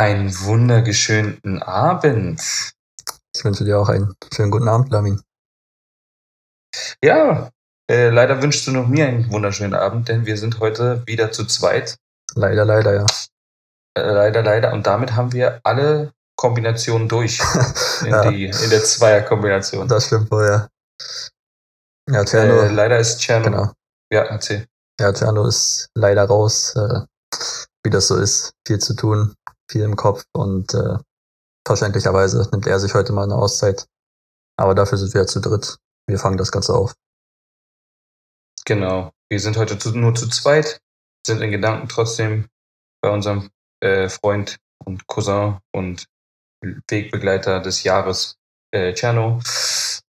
Einen wundergeschönen Abend. Ich wünsche dir auch einen schönen guten Abend, Lamin. Ja, äh, leider wünschst du noch mir einen wunderschönen Abend, denn wir sind heute wieder zu zweit. Leider, leider, ja. Äh, leider, leider. Und damit haben wir alle Kombinationen durch in, Ja. die, in der Zweierkombination. Das stimmt wohl, ja. Ja, Cerno, Äh, leider ist Tscherno. genau. Ja, erzähl. Ja, Cerno ist leider raus, äh, wie das so ist. Viel zu tun, viel im Kopf und äh, verständlicherweise nimmt er sich heute mal eine Auszeit. Aber dafür sind wir ja zu dritt. Wir fangen das Ganze auf. Genau. Wir sind heute zu, nur zu zweit, sind in Gedanken trotzdem bei unserem äh, Freund und Cousin und Wegbegleiter des Jahres, äh, Cerno.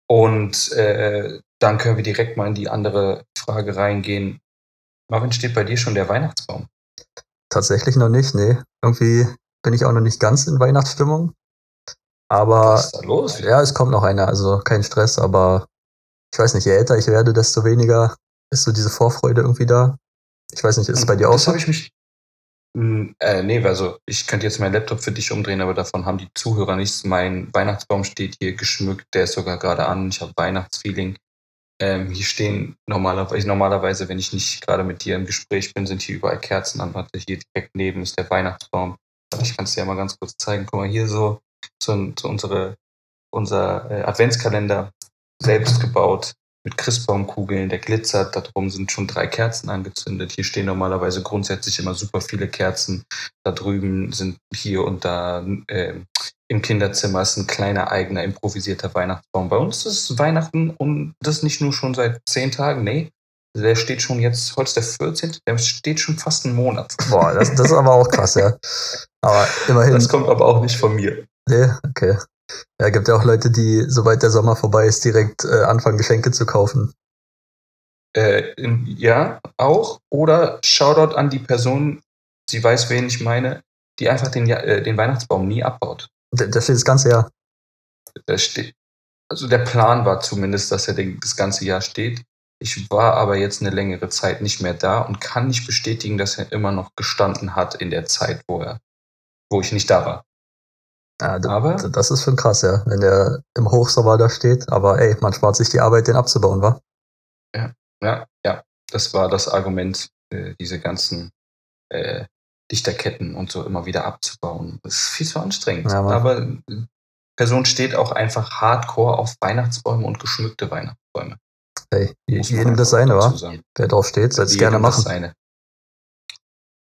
Und äh, dann können wir direkt mal in die andere Frage reingehen. Marvin, steht bei dir schon der Weihnachtsbaum? Tatsächlich noch nicht, nee. Irgendwie bin ich auch noch nicht ganz in Weihnachtsstimmung. Aber Was ist da los? Ja, es kommt noch einer, also kein Stress, aber ich weiß nicht, je älter ich werde, desto weniger ist so diese Vorfreude irgendwie da. Ich weiß nicht, ist es bei dir auch Das so? habe ich mich. Hm, Äh, nee, also ich könnte jetzt meinen Laptop für dich umdrehen, aber davon haben die Zuhörer nichts. Mein Weihnachtsbaum steht hier geschmückt, der ist sogar gerade an. Ich habe Weihnachtsfeeling. Ähm, hier stehen normalerweise, normalerweise, wenn ich nicht gerade mit dir im Gespräch bin, sind hier überall Kerzen an. Warte, hier direkt neben ist der Weihnachtsbaum. Ich kann es dir ja mal ganz kurz zeigen. Guck mal, hier so, so, so unsere, unser äh, Adventskalender selbst gebaut mit Christbaumkugeln, der glitzert, da drum sind schon drei Kerzen angezündet. Hier stehen normalerweise grundsätzlich immer super viele Kerzen. Da drüben sind hier und da äh, im Kinderzimmer ist ein kleiner eigener improvisierter Weihnachtsbaum. Bei uns ist Weihnachten und das nicht nur schon seit zehn Tagen, nee. Der steht schon jetzt, heute ist der 14., der steht schon fast einen Monat. Boah, das, das ist aber auch krass, ja. Aber immerhin, Das kommt aber auch nicht von mir. nee, okay. Ja, gibt ja auch Leute, die, sobald der Sommer vorbei ist, direkt äh, anfangen, Geschenke zu kaufen. Äh, in, ja, auch. Oder Shoutout an die Person, sie weiß, wen ich meine, die einfach den, äh, den Weihnachtsbaum nie abbaut. Da, da steht das ganze Jahr. Da steht, also der Plan war zumindest, dass er das ganze Jahr steht. Ich war aber jetzt eine längere Zeit nicht mehr da und kann nicht bestätigen, dass er immer noch gestanden hat in der Zeit, wo er, wo ich nicht da war. Ja, Aber da- das ist schon krass, ja, wenn der im Hochsommer da steht. Aber ey, man spart sich die Arbeit, den abzubauen, wa? ja, ja, das war das Argument, äh, diese ganzen äh, Lichterketten und so immer wieder abzubauen. Das ist viel zu anstrengend. Ja, aber äh, Person steht auch einfach hardcore auf Weihnachtsbäume und geschmückte Weihnachtsbäume. Hey, jedem das einfach seine, wa? Wer drauf steht, soll es gerne das machen. Seine.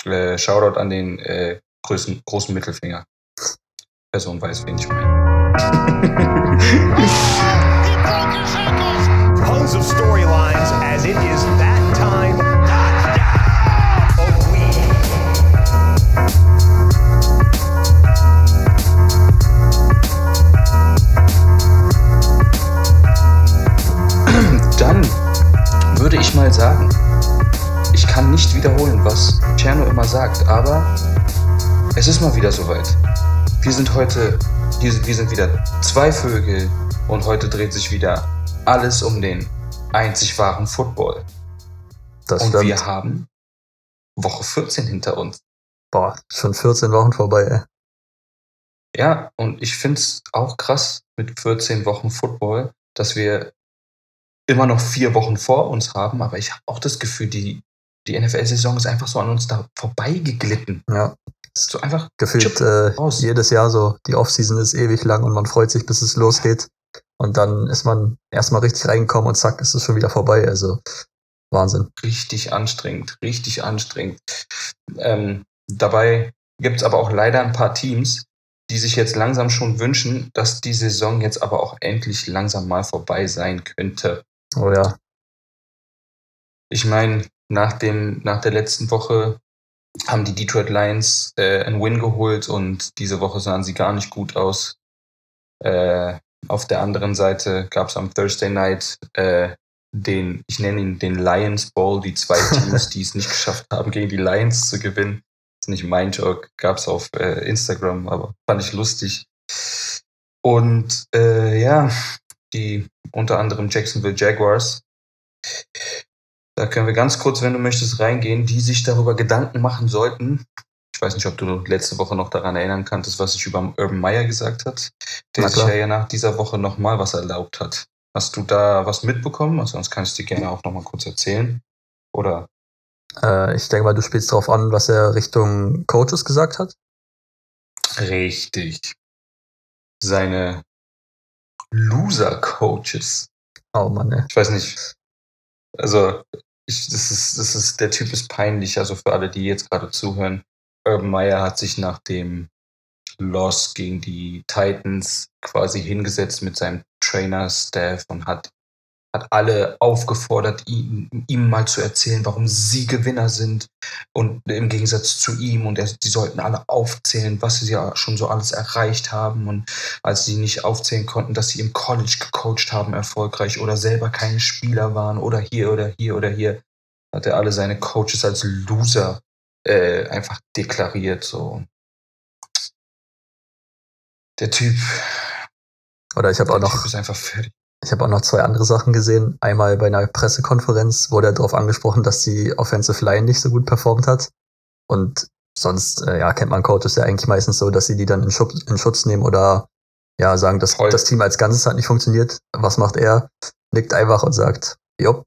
Äh, Shoutout an den äh, größten, großen Mittelfinger. Person weiß, wen ich meine. Tons of storylines as it is würde ich mal sagen, ich kann nicht wiederholen, was Cerno immer sagt, aber es ist mal wieder soweit. Wir sind heute, wir, sind wieder zwei Vögel und heute dreht sich wieder alles um den einzig wahren Football. Das Und stimmt. wir haben Woche 14 hinter uns. Boah, schon 14 Wochen vorbei, ey. Ja, und ich finde es auch krass mit 14 Wochen Football, dass wir immer noch vier Wochen vor uns haben, aber ich habe auch das Gefühl, die, die NFL-Saison ist einfach so an uns da vorbeigeglitten. Ja, So einfach gefühlt äh, jedes Jahr so. Die Offseason ist ewig lang und man freut sich, bis es losgeht. Und dann ist man erstmal richtig reingekommen und zack, ist es schon wieder vorbei. Also Wahnsinn. richtig anstrengend, richtig anstrengend. Ähm, dabei gibt es aber auch leider ein paar Teams, die sich jetzt langsam schon wünschen, dass die Saison jetzt aber auch endlich langsam mal vorbei sein könnte. Oh ja, Ich meine, nach, nach der letzten Woche haben die Detroit Lions äh, einen Win geholt und diese Woche sahen sie gar nicht gut aus. Äh, auf der anderen Seite gab es am Thursday Night äh, den, ich nenne ihn den Lions Bowl, die zwei Teams, die es nicht geschafft haben, gegen die Lions zu gewinnen. Ist nicht mein Joke, gab es auf äh, Instagram, aber fand ich lustig. Und äh, ja, die unter anderem Jacksonville Jaguars da können wir ganz kurz, wenn du möchtest, reingehen, die sich darüber Gedanken machen sollten. Ich weiß nicht, ob du letzte Woche noch daran erinnern kannst, was ich über Urban Meyer gesagt hat, der sich ja nach dieser Woche nochmal was erlaubt hat. Hast du da was mitbekommen? Also sonst kann ich dir gerne auch nochmal kurz erzählen. Oder Äh, ich denke mal, du spielst darauf an, was er Richtung Coaches gesagt hat. richtig. Seine Loser-Coaches. Oh Mann, ey. Ich weiß nicht. Also, ich, das ist, das ist, der Typ ist peinlich. Also für alle, die jetzt gerade zuhören. Urban Meyer hat sich nach dem Loss gegen die Titans quasi hingesetzt mit seinem Trainer-Staff und hat, hat alle aufgefordert, ihm, ihm mal zu erzählen, warum sie Gewinner sind. Und im Gegensatz zu ihm. Und er, die sollten alle aufzählen, was sie ja schon so alles erreicht haben. Und als sie nicht aufzählen konnten, dass sie im College gecoacht haben, erfolgreich oder selber keine Spieler waren oder hier oder hier oder hier, hat er alle seine Coaches als Loser äh, einfach deklariert. So. Der Typ, Oder ich habe auch der noch Typ ist einfach fertig. Ich habe auch noch zwei andere Sachen gesehen. Einmal bei einer Pressekonferenz wurde er darauf angesprochen, dass die Offensive Line nicht so gut performt hat. Und sonst, äh, ja, kennt man Coaches ja eigentlich meistens so, dass sie die dann in Schutz, in Schutz nehmen oder ja, sagen, dass Voll. das Team als Ganzes hat nicht funktioniert. Was macht er? Nickt einfach und sagt, jupp.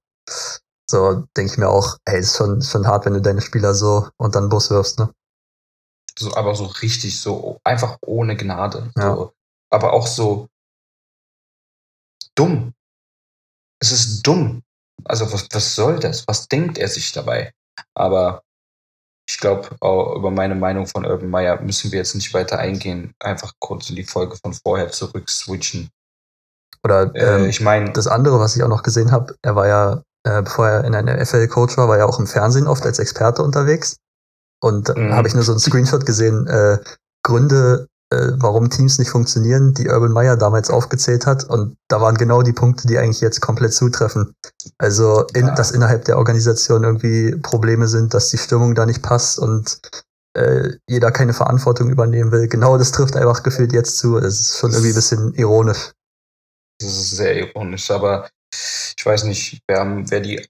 So denke ich mir auch, ey, ist schon, schon hart, wenn du deine Spieler so unter den Bus wirfst, ne? So, aber so richtig, so einfach ohne Gnade. Ja. So, aber auch so dumm. Es ist dumm. Also was, was soll das? Was denkt er sich dabei? Aber ich glaube, über meine Meinung von Urban Meyer müssen wir jetzt nicht weiter eingehen. Einfach kurz in die Folge von vorher zurück switchen. Oder Äh, ähm, ich meine, Das andere, was ich auch noch gesehen habe, er war ja, äh, bevor er in einer FL-Coach war, war er auch im Fernsehen oft als Experte unterwegs. Und da Mhm. habe ich nur so einen Screenshot gesehen, äh, Gründe, äh, warum Teams nicht funktionieren, die Urban Meyer damals aufgezählt hat. Und da waren genau die Punkte, die eigentlich jetzt komplett zutreffen. Also, in, Ja. dass innerhalb der Organisation irgendwie Probleme sind, dass die Stimmung da nicht passt und äh, jeder keine Verantwortung übernehmen will. Genau das trifft einfach gefühlt jetzt zu. Es ist schon irgendwie ein bisschen ironisch. Das ist sehr ironisch, aber ich weiß nicht, wer, wer die.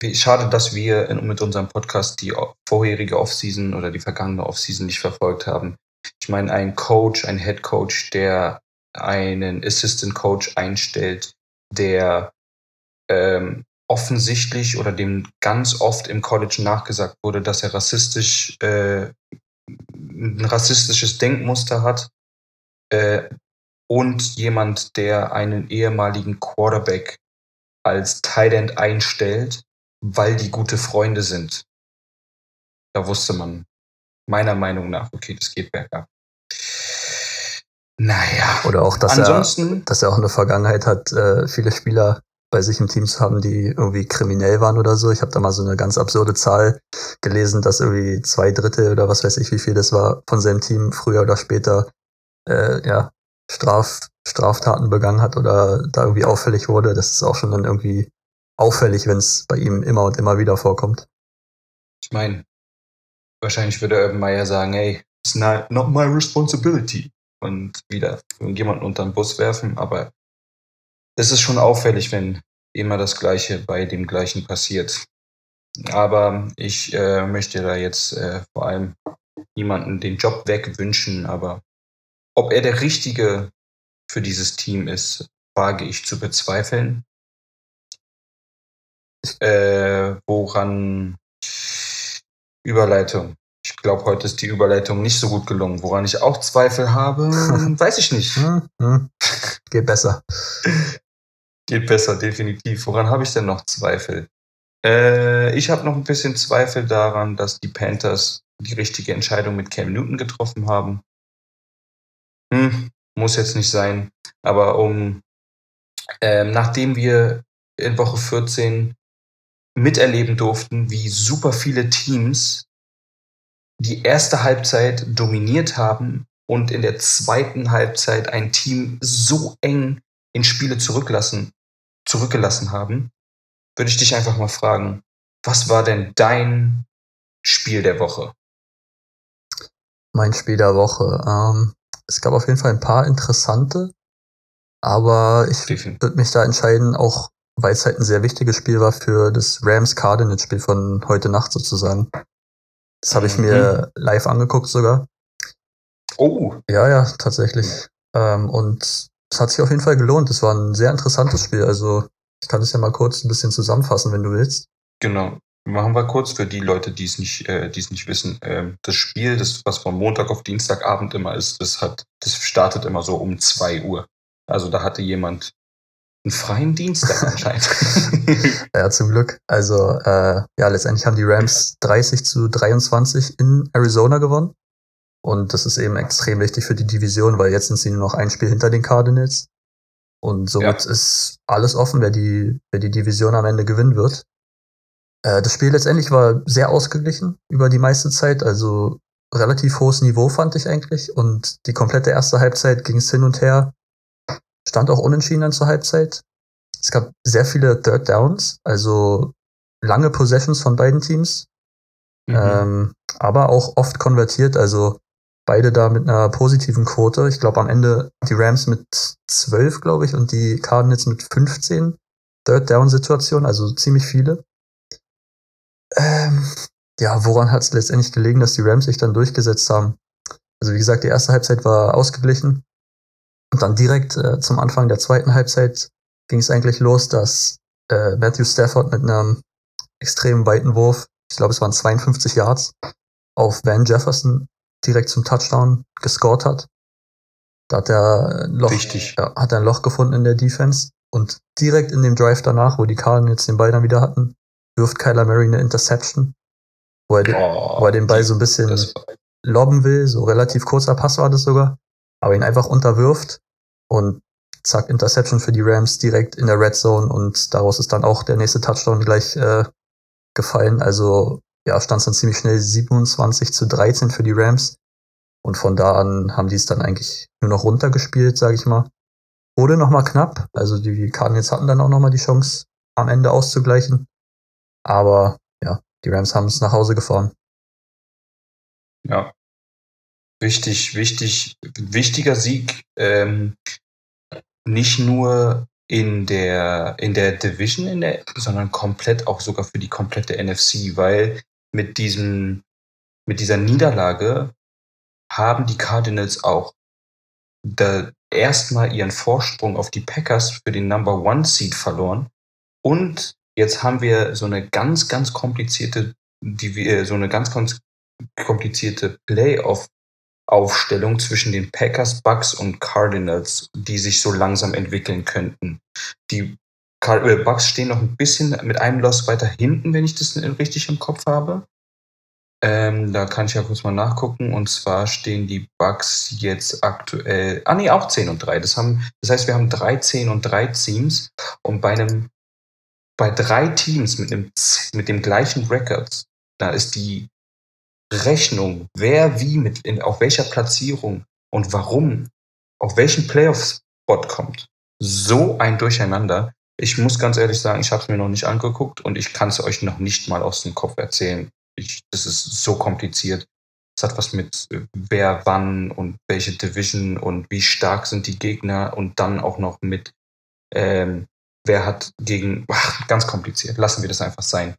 Äh, schade, dass wir in, mit unserem Podcast die vorherige Offseason oder die vergangene Offseason nicht verfolgt haben. Ich meine, ein Coach, ein Head Coach, der einen Assistant Coach einstellt, der ähm, offensichtlich oder dem ganz oft im College nachgesagt wurde, dass er rassistisch äh, ein rassistisches Denkmuster hat. Äh, und jemand, der einen ehemaligen Quarterback als Tight End einstellt, weil die gute Freunde sind. Da wusste man meiner Meinung nach, okay, das geht bergab. Naja. Oder auch, dass er Ansonsten, dass er auch eine Vergangenheit hat, äh, viele Spieler bei sich im Team zu haben, die irgendwie kriminell waren oder so. Ich habe da mal so eine ganz absurde Zahl gelesen, dass irgendwie zwei Drittel oder was weiß ich, wie viel das war, von seinem Team früher oder später äh, ja, Straf, Straftaten begangen hat oder da irgendwie auffällig wurde. Das ist auch schon dann irgendwie auffällig, wenn es bei ihm immer und immer wieder vorkommt. ich meine, wahrscheinlich würde Urban Meyer sagen, hey, it's not, not my responsibility. Und wieder jemanden unter den Bus werfen, aber es ist schon auffällig, wenn immer das Gleiche bei dem Gleichen passiert. Aber ich äh, möchte da jetzt äh, vor allem niemanden den Job wegwünschen, aber ob er der Richtige für dieses Team ist, wage ich zu bezweifeln. Äh, woran Überleitung. Ich glaube, heute ist die Überleitung nicht so gut gelungen. Woran ich auch Zweifel habe, weiß ich nicht. Hm, hm, geht besser. Geht besser, definitiv. Woran habe ich denn noch Zweifel? Äh, ich habe noch ein bisschen Zweifel daran, dass die Panthers die richtige Entscheidung mit Cam Newton getroffen haben. Hm, muss jetzt nicht sein. Aber um, ähm, nachdem wir in Woche 14 miterleben durften, wie super viele Teams die erste Halbzeit dominiert haben und in der zweiten Halbzeit ein Team so eng in Spiele zurücklassen, zurückgelassen haben, würde ich dich einfach mal fragen, was war denn dein Spiel der Woche? Mein Spiel der Woche. Ähm, es gab auf jeden Fall ein paar interessante, aber ich würde mich da entscheiden, auch weil es halt ein sehr wichtiges Spiel war für das Rams-Cardinals-Spiel von heute Nacht sozusagen. Das habe ich Mhm. mir live angeguckt sogar. Oh, Ja, ja, tatsächlich. Ähm, und es hat sich auf jeden Fall gelohnt. Es war ein sehr interessantes Spiel. Also ich kann es ja mal kurz ein bisschen zusammenfassen, wenn du willst. genau. Machen wir kurz für die Leute, die es nicht, äh, die es nicht wissen. Ähm, das Spiel, das, was von Montag auf Dienstagabend immer ist, das hat, das startet immer so um 2 Uhr. Also da hatte jemand einen freien Dienstag anscheinend. Ja, zum Glück. Also äh, ja, letztendlich haben die Rams 30 zu 23 in Arizona gewonnen. Und das ist eben extrem wichtig für die Division, weil jetzt sind sie nur noch ein Spiel hinter den Cardinals. Und somit ist alles offen, wer die, wer die Division am Ende gewinnen wird. Äh, das Spiel letztendlich war sehr ausgeglichen über die meiste Zeit, also relativ hohes Niveau fand ich eigentlich. Und die komplette erste Halbzeit ging es hin und her. Stand auch unentschieden dann zur Halbzeit. Es gab sehr viele Third Downs, also lange Possessions von beiden Teams, Mhm. ähm, aber auch oft konvertiert, also beide da mit einer positiven Quote. Ich glaube am Ende die Rams mit 12, glaube ich, und die Cardinals mit 15 Third Down Situationen, also ziemlich viele. Ähm, ja, woran hat es letztendlich gelegen, dass die Rams sich dann durchgesetzt haben? Also wie gesagt, die erste Halbzeit war ausgeglichen. Und dann direkt äh, zum Anfang der zweiten Halbzeit ging es eigentlich los, dass äh, Matthew Stafford mit einem extrem weiten Wurf, ich glaube es waren 52 Yards, auf Van Jefferson direkt zum Touchdown gescored hat. Da hat er ein Loch, Wichtig. ja, hat er ein Loch gefunden in der Defense und direkt in dem Drive danach, wo die Cardinals den Ball dann wieder hatten, wirft Kyler Murray eine Interception, wo er, den, Oh, wo er den Ball so ein bisschen lobben will, so relativ kurzer Pass war das sogar, aber ihn einfach unterwirft und zack, Interception für die Rams direkt in der Red Zone und daraus ist dann auch der nächste Touchdown gleich äh, gefallen. Also ja, stand es dann ziemlich schnell 27 zu 13 für die Rams und von da an haben die es dann eigentlich nur noch runtergespielt, sage ich mal. Wurde nochmal knapp, also die Cardinals hatten dann auch nochmal die Chance, am Ende auszugleichen, aber ja, die Rams haben es nach Hause gefahren. ja. Wichtig, wichtig, wichtiger Sieg. Ähm, nicht nur in der, in der Division, in der, sondern komplett auch sogar für die komplette NFC, weil mit diesem, mit dieser Niederlage haben die Cardinals auch erstmal ihren Vorsprung auf die Packers für den Number One Seed verloren. Und jetzt haben wir so eine ganz, ganz komplizierte, die wir, so eine ganz, ganz komplizierte Playoff Aufstellung zwischen den Packers, Bucks und Cardinals, die sich so langsam entwickeln könnten. Die äh, Bucks stehen noch ein bisschen mit einem Loss weiter hinten, wenn ich das richtig im Kopf habe. Ähm, da kann ich ja kurz mal nachgucken. Und zwar stehen die Bucks jetzt aktuell, ah nee, auch 10 und 3. Das, haben, das heißt, wir haben drei 10 und 3 Teams. Und bei einem, bei drei Teams mit, einem, mit dem gleichen Records, da ist die Rechnung, wer wie mit in, auf welcher Platzierung und warum, auf welchen Playoff-Spot kommt, so ein Durcheinander. Ich muss ganz ehrlich sagen, ich habe es mir noch nicht angeguckt und ich kann es euch noch nicht mal aus dem Kopf erzählen. Ich, das ist so kompliziert. Es hat was mit äh, wer wann und welche Division und wie stark sind die Gegner und dann auch noch mit ähm, wer hat gegen ach, ganz kompliziert. Lassen wir das einfach sein.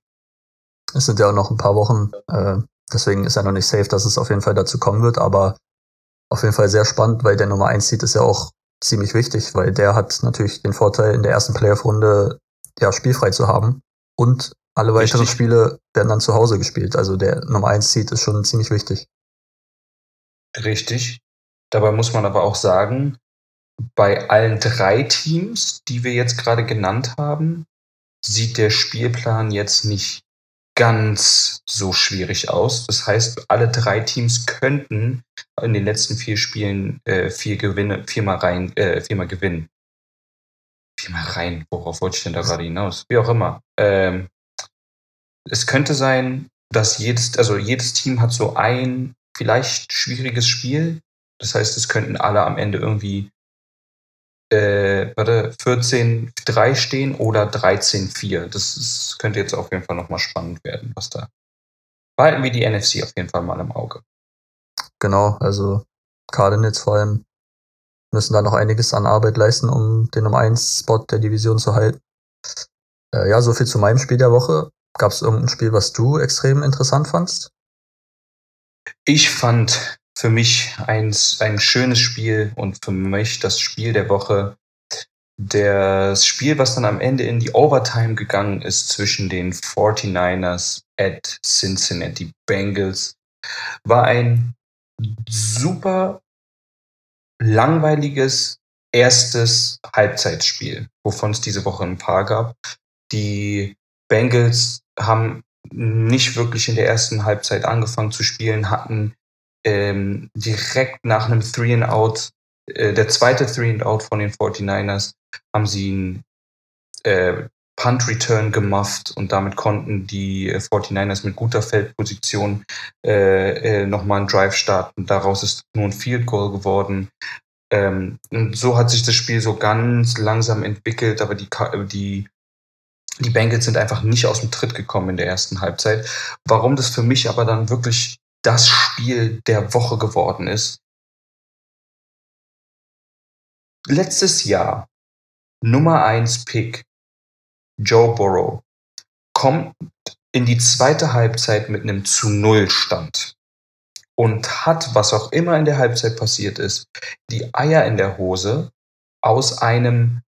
Es sind ja auch noch ein paar Wochen, äh, deswegen ist ja noch nicht safe, dass es auf jeden Fall dazu kommen wird, aber auf jeden Fall sehr spannend, weil der Nummer 1 Seed ist ja auch ziemlich wichtig, weil der hat natürlich den Vorteil, in der ersten Playoff-Runde ja spielfrei zu haben und alle weiteren Richtig. Spiele werden dann zu Hause gespielt. Also der Nummer 1 Seed ist schon ziemlich wichtig. Richtig. Dabei muss man aber auch sagen, bei allen drei Teams, die wir jetzt gerade genannt haben, sieht der Spielplan jetzt nicht ganz so schwierig aus. Das heißt, alle drei Teams könnten in den letzten vier Spielen äh, vier Gewinne, viermal rein, äh, viermal gewinnen. Viermal rein, worauf wollte ich denn da gerade hinaus? Wie auch immer. Ähm, es könnte sein, dass jedes, also jedes Team hat so ein vielleicht schwieriges Spiel. Das heißt, es könnten alle am Ende irgendwie äh, warte, 14-3 stehen oder 13-4. Das ist, könnte jetzt auf jeden Fall nochmal spannend werden, was da. Behalten wir die NFC auf jeden Fall mal im Auge. Genau, also Cardinals vor allem müssen da noch einiges an Arbeit leisten, um den Nummer 1 Spot der Division zu halten. Äh, ja, so viel zu meinem Spiel der Woche. Gab es irgendein Spiel, was du extrem interessant fandst? Ich fand für mich ein, ein schönes Spiel und für mich das Spiel der Woche. Das Spiel, was dann am Ende in die Overtime gegangen ist zwischen den 49ers at Cincinnati Bengals, war ein super langweiliges erstes Halbzeitspiel, wovon es diese Woche ein paar gab. Die Bengals haben nicht wirklich in der ersten Halbzeit angefangen zu spielen, hatten ähm, direkt nach einem Three and Out, äh, der zweite Three and Out von den 49ers, haben sie einen äh, Punt Return gemufft und damit konnten die 49ers mit guter Feldposition äh, äh, nochmal einen Drive starten. Daraus ist nur ein Field Goal geworden. Ähm, und so hat sich das Spiel so ganz langsam entwickelt, aber die, die, die Bengals sind einfach nicht aus dem Tritt gekommen in der ersten Halbzeit. Warum das für mich aber dann wirklich das Spiel der Woche geworden ist. Letztes Jahr Nummer 1 Pick Joe Burrow kommt in die zweite Halbzeit mit einem zu Null Stand und hat, was auch immer in der Halbzeit passiert ist, die Eier in der Hose aus einem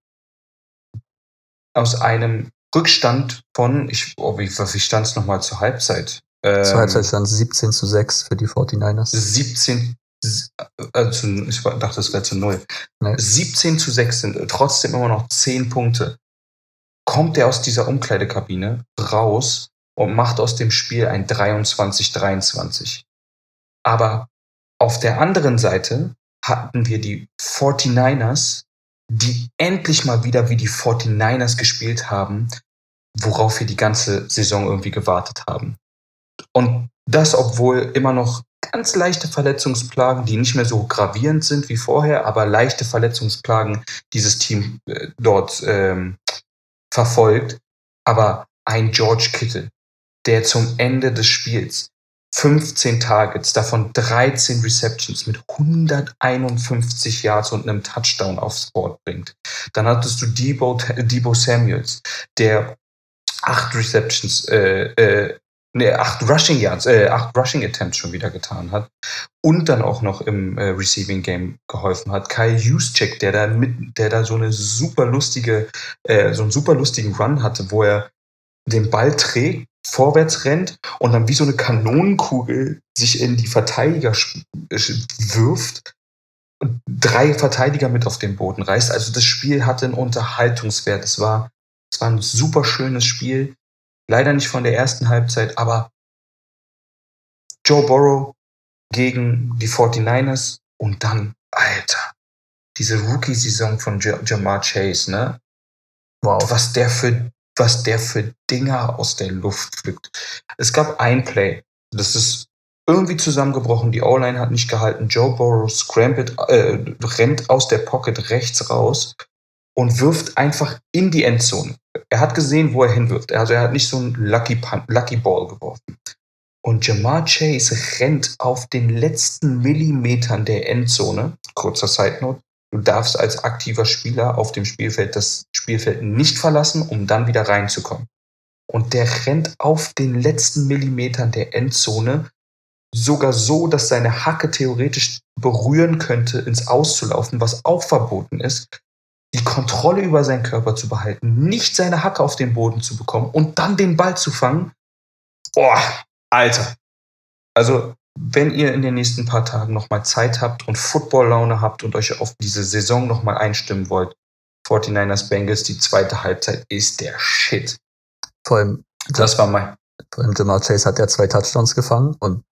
aus einem Rückstand von, ich, oh, wie, wie stand es nochmal zur Halbzeit? Ähm, zur Halbzeit stand 17 zu 6 für die 49ers. 17, also ich dachte, es wäre zu 0. Nee. 17 zu 6 sind trotzdem immer noch 10 Punkte. Kommt er aus dieser Umkleidekabine raus und macht aus dem Spiel ein 23-23. Aber auf der anderen Seite hatten wir die 49ers, die endlich mal wieder wie die 49ers gespielt haben, worauf wir die ganze Saison irgendwie gewartet haben. Und das, obwohl immer noch ganz leichte Verletzungsplagen, die nicht mehr so gravierend sind wie vorher, aber leichte Verletzungsplagen dieses Team äh, dort ähm, verfolgt. Aber ein George Kittle, der zum Ende des Spiels 15 Targets, davon 13 Receptions mit 151 Yards und einem Touchdown aufs Board bringt. Dann hattest du Debo, Debo Samuels, der acht Receptions, äh, äh, nee, acht Rushing Yards, äh, acht Rushing Attempts schon wieder getan hat und dann auch noch im äh, Receiving Game geholfen hat. Kyle Juszczyk, der da mit, der da so eine super lustige, äh, so einen super lustigen Run hatte, wo er den Ball trägt vorwärts rennt und dann wie so eine Kanonenkugel sich in die Verteidiger wirft und drei Verteidiger mit auf den Boden reißt. Also das Spiel hatte einen Unterhaltungswert. Es war, es war ein super schönes Spiel. Leider nicht von der ersten Halbzeit, aber Joe Burrow gegen die 49ers und dann, Alter, diese Rookie-Saison von Jamar Chase, ne? Wow. Was der für was der für Dinger aus der Luft pflückt. Es gab ein Play, das ist irgendwie zusammengebrochen, die O-Line hat nicht gehalten, Joe Burrow scrambled, äh, rennt aus der Pocket rechts raus und wirft einfach in die Endzone. Er hat gesehen, wo er hinwirft. Also er hat nicht so einen Lucky, Lucky Ball geworfen. Und Jamar Chase rennt auf den letzten Millimetern der Endzone, kurzer Side Note, Du darfst als aktiver Spieler auf dem Spielfeld das Spielfeld nicht verlassen, um dann wieder reinzukommen. Und der rennt auf den letzten Millimetern der Endzone sogar so, dass seine Hacke theoretisch berühren könnte, ins Auszulaufen, was auch verboten ist, die Kontrolle über seinen Körper zu behalten, nicht seine Hacke auf den Boden zu bekommen und dann den Ball zu fangen. Boah, Alter. Also wenn ihr in den nächsten paar Tagen nochmal Zeit habt und Football-Laune habt und euch auf diese Saison nochmal einstimmen wollt, 49ers Bengals, die zweite Halbzeit ist der Shit. Vor allem, das war mein. Vor allem Jamar Chase hat ja zwei Touchdowns gefangen und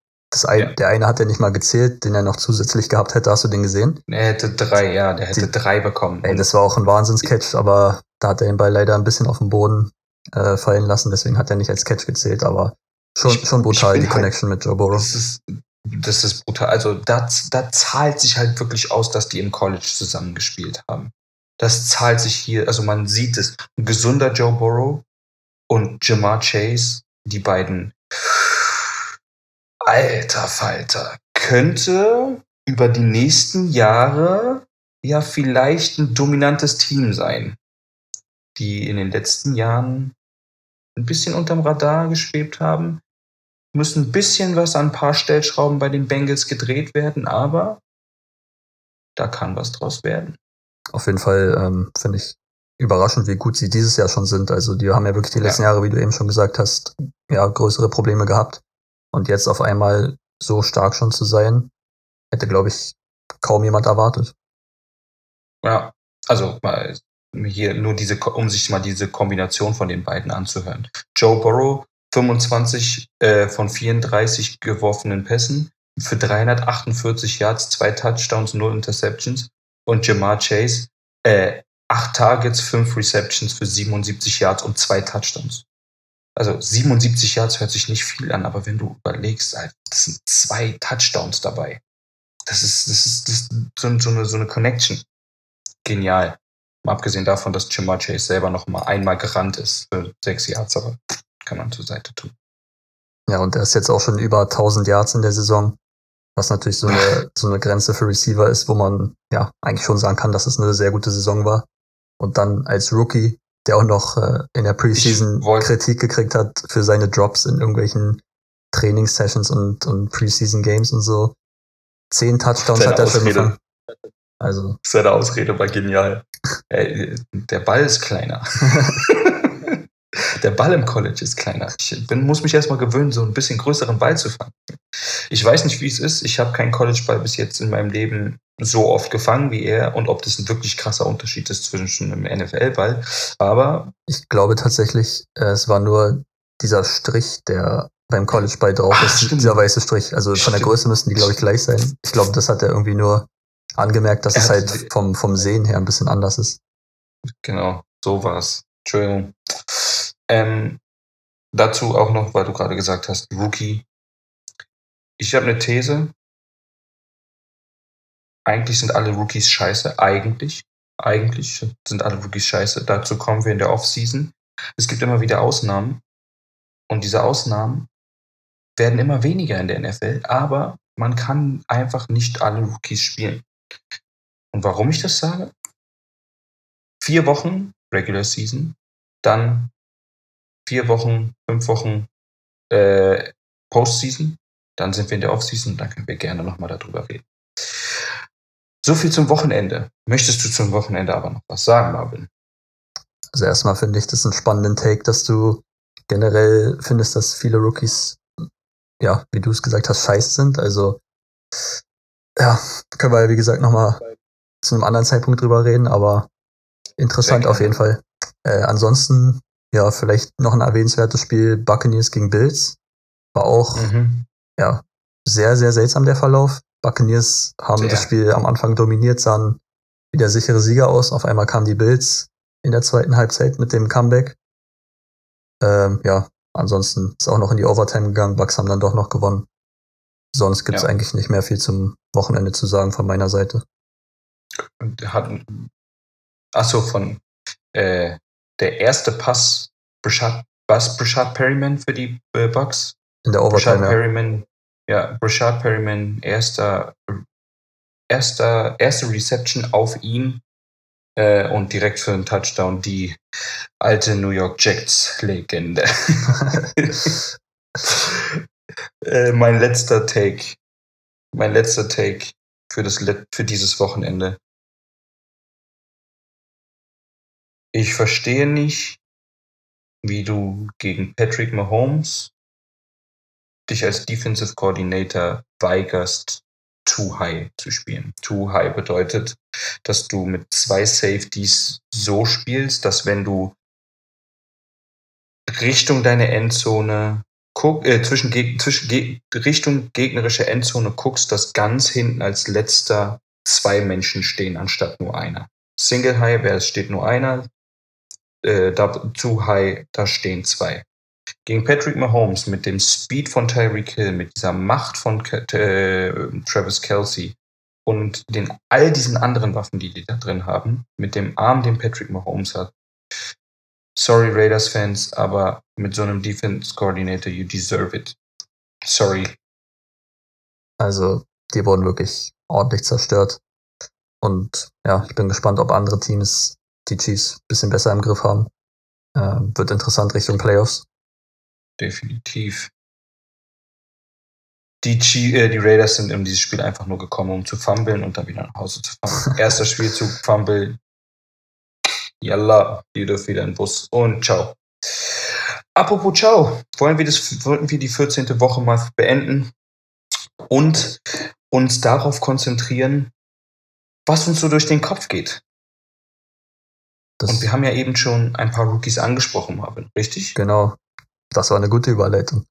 ein, ja. der eine hat er nicht mal gezählt, den er noch zusätzlich gehabt hätte. Hast du den gesehen? Er hätte drei, ja, der hätte die, drei bekommen. Ey, das war auch ein Wahnsinns-Catch, aber da hat er den Ball leider ein bisschen auf den Boden äh, fallen lassen, deswegen hat er nicht als Catch gezählt, aber Schon, ich, schon brutal, die halt, Connection mit Joe Burrow. Das ist, das ist brutal. Also da, da zahlt sich halt wirklich aus, dass die im College zusammengespielt haben. Das zahlt sich hier, also man sieht es. Ein gesunder Joe Burrow und Jamar Chase, die beiden. Alter Falter, könnte über die nächsten Jahre ja vielleicht ein dominantes Team sein, die in den letzten Jahren ein bisschen unterm Radar geschwebt haben. müssen ein bisschen was an ein paar Stellschrauben bei den Bengals gedreht werden, aber da kann was draus werden. Auf jeden Fall ähm, finde ich überraschend, wie gut sie dieses Jahr schon sind. Also die haben ja wirklich die letzten ja. Jahre, wie du eben schon gesagt hast, ja, größere Probleme gehabt. Und jetzt auf einmal so stark schon zu sein, hätte, glaube ich, kaum jemand erwartet. Ja, also mal hier nur diese, um sich mal diese Kombination von den beiden anzuhören. Joe Burrow, 25 äh, von 34 geworfenen Pässen für 348 Yards, zwei Touchdowns, null Interceptions. Und Jamar Chase, äh, acht Targets, fünf Receptions für 77 Yards und zwei Touchdowns. Also 77 Yards hört sich nicht viel an, aber wenn du überlegst, das sind zwei Touchdowns dabei. Das ist, das ist, das ist so, eine, so eine Connection. Genial. Mal abgesehen davon, dass Jamar Chase selber noch mal einmal gerannt ist für sechs Yards, aber kann man zur Seite tun. Ja, und er ist jetzt auch schon über 1000 Yards in der Saison, was natürlich so eine, so eine Grenze für Receiver ist, wo man ja eigentlich schon sagen kann, dass es eine sehr gute Saison war. Und dann als Rookie, der auch noch äh, in der Preseason Kritik gekriegt hat für seine Drops in irgendwelchen Trainingssessions und, und Preseason Games und so. Zehn Touchdowns Seine hat er schon gefangen. Also. Seine Ausrede war genial. Ey, der Ball ist kleiner. der Ball im College ist kleiner. Ich bin, muss mich erstmal gewöhnen, so ein bisschen größeren Ball zu fangen. Ich weiß nicht, wie es ist. Ich habe keinen College-Ball bis jetzt in meinem Leben so oft gefangen wie er und ob das ein wirklich krasser Unterschied ist zwischen einem NFL-Ball. Aber. Ich glaube tatsächlich, äh, es war nur dieser Strich, der beim College-Ball drauf Ach, ist, stimmt. dieser weiße Strich. Also stimmt. von der Größe müssten die, glaube ich, gleich sein. Ich glaube, das hat er irgendwie nur angemerkt, dass er es halt vom, vom Sehen her ein bisschen anders ist. Genau, so war es. Entschuldigung. Ähm, dazu auch noch, weil du gerade gesagt hast, Rookie. Ich habe eine These. Eigentlich sind alle Rookies scheiße. Eigentlich. Eigentlich sind alle Rookies scheiße. Dazu kommen wir in der Offseason. Es gibt immer wieder Ausnahmen. Und diese Ausnahmen werden immer weniger in der NFL. Aber man kann einfach nicht alle Rookies spielen. Und warum ich das sage? Vier Wochen Regular Season, dann vier Wochen, fünf Wochen äh, Postseason. Dann sind wir in der Offseason dann können wir gerne nochmal darüber reden. So viel zum Wochenende. Möchtest du zum Wochenende aber noch was sagen, Marvin? Also erstmal finde ich das einen spannenden Take, dass du generell findest, dass viele Rookies, ja, wie du es gesagt hast, scheiß sind. Also ja, können wir ja wie gesagt nochmal zu einem anderen Zeitpunkt drüber reden, aber interessant auf jeden Fall. Äh, ansonsten ja, vielleicht noch ein erwähnenswertes Spiel Buccaneers gegen Bills. War auch, mhm. ja, sehr, sehr seltsam der Verlauf. Buccaneers haben sehr. das Spiel am Anfang dominiert, sahen wie der sichere Sieger aus. Auf einmal kamen die Bills in der zweiten Halbzeit mit dem Comeback. Ähm, ja, ansonsten ist auch noch in die Overtime gegangen. Bucks haben dann doch noch gewonnen. Sonst gibt es ja. eigentlich nicht mehr viel zum Wochenende zu sagen von meiner Seite. Und hatten, achso, von äh, der erste Pass, Brashad, was Brashad Perryman für die äh, Bucks? In der Overtime, Brashad Perryman, ja, Brashad Perryman, erster, erster, erste Reception auf ihn äh, und direkt für einen Touchdown die alte New York Jets-Legende. äh, mein letzter Take. Mein letzter Take für, das, für dieses Wochenende. Ich verstehe nicht, wie du gegen Patrick Mahomes dich als Defensive Coordinator weigerst, too high zu spielen. Too high bedeutet, dass du mit zwei Safeties so spielst, dass wenn du Richtung deine Endzone guck, äh, zwischen, zwischen Richtung gegnerische Endzone guckst, dass ganz hinten als letzter zwei Menschen stehen, anstatt nur einer. Single High wäre es steht nur einer, äh, da, zu high, da stehen zwei. Gegen Patrick Mahomes mit dem Speed von Tyreek Hill, mit dieser Macht von äh, Travis Kelsey und den all diesen anderen Waffen, die die da drin haben, mit dem Arm, den Patrick Mahomes hat. Sorry Raiders-Fans, aber mit so einem Defense Coordinator, you deserve it. Sorry. Also, die wurden wirklich ordentlich zerstört. Und ja, ich bin gespannt, ob andere Teams die Chiefs ein bisschen besser im Griff haben. Äh, wird interessant Richtung Playoffs. Definitiv. Die, Chi äh, die Raiders sind in dieses Spiel einfach nur gekommen, um zu fummeln und dann wieder nach Hause zu fahren. Erster Spielzug, Fumble. Yalla, ihr dürft wieder in den Bus und ciao. Apropos ciao, wollen wir, das, wollten wir die 14. Woche mal beenden und uns darauf konzentrieren, was uns so durch den Kopf geht. Das, Und wir haben ja eben schon ein paar Rookies angesprochen, Marvin, richtig? genau. Das war eine gute Überleitung.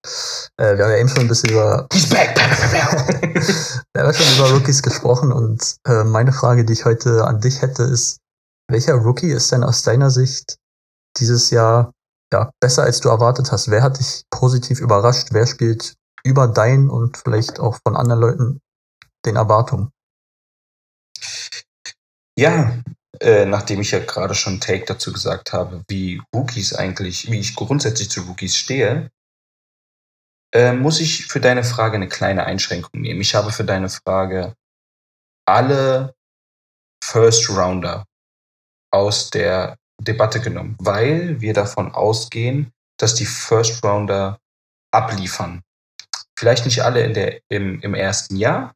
Äh, wir haben ja eben schon ein bisschen über, He's back! wir haben ja schon über Rookies gesprochen und äh, meine Frage, die ich heute an dich hätte, ist, welcher Rookie ist denn aus deiner Sicht dieses Jahr ja, besser als du erwartet hast? Wer hat dich positiv überrascht? Wer spielt über dein und vielleicht auch von anderen Leuten den Erwartungen? ja, äh, nachdem ich ja gerade schon Take dazu gesagt habe, wie Rookies eigentlich, wie ich grundsätzlich zu Rookies stehe, äh, muss ich für deine Frage eine kleine Einschränkung nehmen. Ich habe für deine Frage alle First Rounder aus der Debatte genommen, weil wir davon ausgehen, dass die First Rounder abliefern. Vielleicht nicht alle in der, im, im ersten Jahr.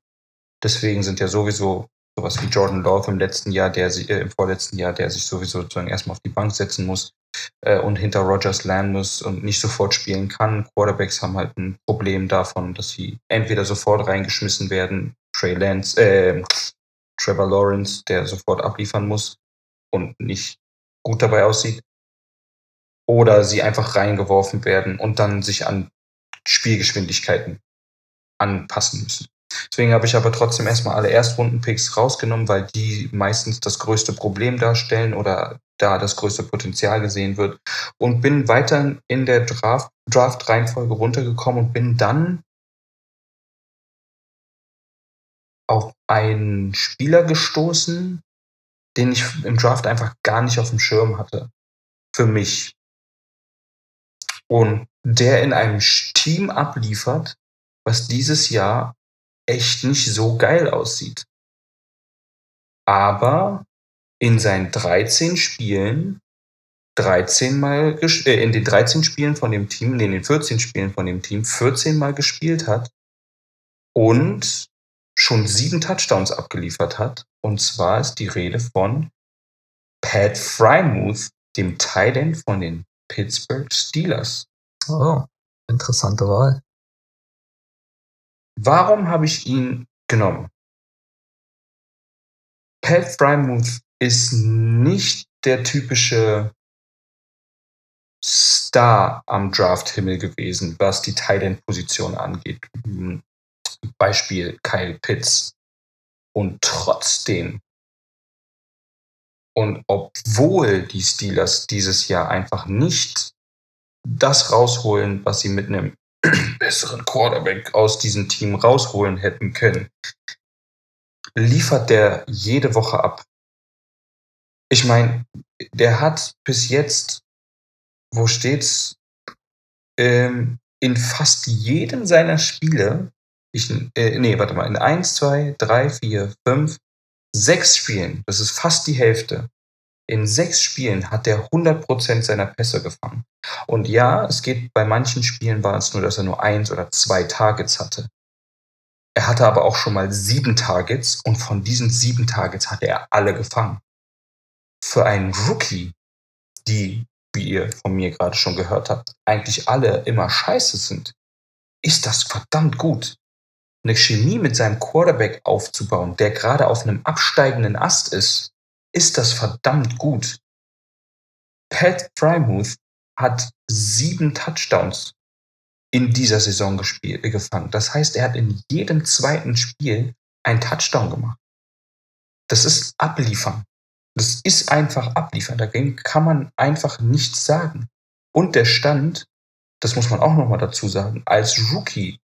Deswegen sind ja sowieso sowas wie Jordan Love im letzten Jahr, der äh, im vorletzten Jahr, der sich sowieso sozusagen erstmal auf die Bank setzen muss äh, und hinter Rogers lernen muss und nicht sofort spielen kann. Quarterbacks haben halt ein Problem davon, dass sie entweder sofort reingeschmissen werden, Trey Lance, äh, Trevor Lawrence, der sofort abliefern muss und nicht gut dabei aussieht, oder sie einfach reingeworfen werden und dann sich an Spielgeschwindigkeiten anpassen müssen. Deswegen habe ich aber trotzdem erstmal alle Erstrunden-Picks rausgenommen, weil die meistens das größte Problem darstellen oder da das größte Potenzial gesehen wird. Und bin weiter in der Draft- Draft-Reihenfolge runtergekommen und bin dann auf einen Spieler gestoßen, den ich im Draft einfach gar nicht auf dem Schirm hatte. Für mich. Und der in einem Team abliefert, was dieses Jahr echt nicht so geil aussieht. Aber in seinen 13 Spielen 13 Mal äh, in den 13 Spielen von dem Team, in den 14 Spielen von dem Team 14 Mal gespielt hat und schon sieben Touchdowns abgeliefert hat. Und zwar ist die Rede von Pat Frymouth, dem Tight End von den Pittsburgh Steelers. Oh, interessante Wahl. Warum habe ich ihn genommen? Pat Frymouth ist nicht der typische Star am Draft-Himmel gewesen, was die Tight End-Position angeht. Hm, Beispiel Kyle Pitts. Und trotzdem, und obwohl die Steelers dieses Jahr einfach nicht das rausholen, was sie mit einem besseren Quarterback aus diesem Team rausholen hätten können, liefert der jede Woche ab. Ich meine, der hat bis jetzt, wo steht's, ähm, in fast jedem seiner Spiele, ich, äh, nee, warte mal, in 1, 2, 3, 4, 5, 6 Spielen, das ist fast die Hälfte, in sechs Spielen hat er 100% seiner Pässe gefangen. Und ja, es geht bei manchen Spielen war es nur, dass er nur eins oder zwei Targets hatte. Er hatte aber auch schon mal sieben Targets und von diesen sieben Targets hatte er alle gefangen. Für einen Rookie, die, wie ihr von mir gerade schon gehört habt, eigentlich alle immer scheiße sind, ist das verdammt gut. Eine Chemie mit seinem Quarterback aufzubauen, der gerade auf einem absteigenden Ast ist, ist das verdammt gut. Pat Frymouth hat sieben Touchdowns in dieser Saison gespielt, äh, gefangen. Das heißt, er hat in jedem zweiten Spiel einen Touchdown gemacht. Das ist abliefern. Das ist einfach abliefern. Dagegen kann man einfach nichts sagen. Und der Stand, das muss man auch nochmal dazu sagen, als Rookie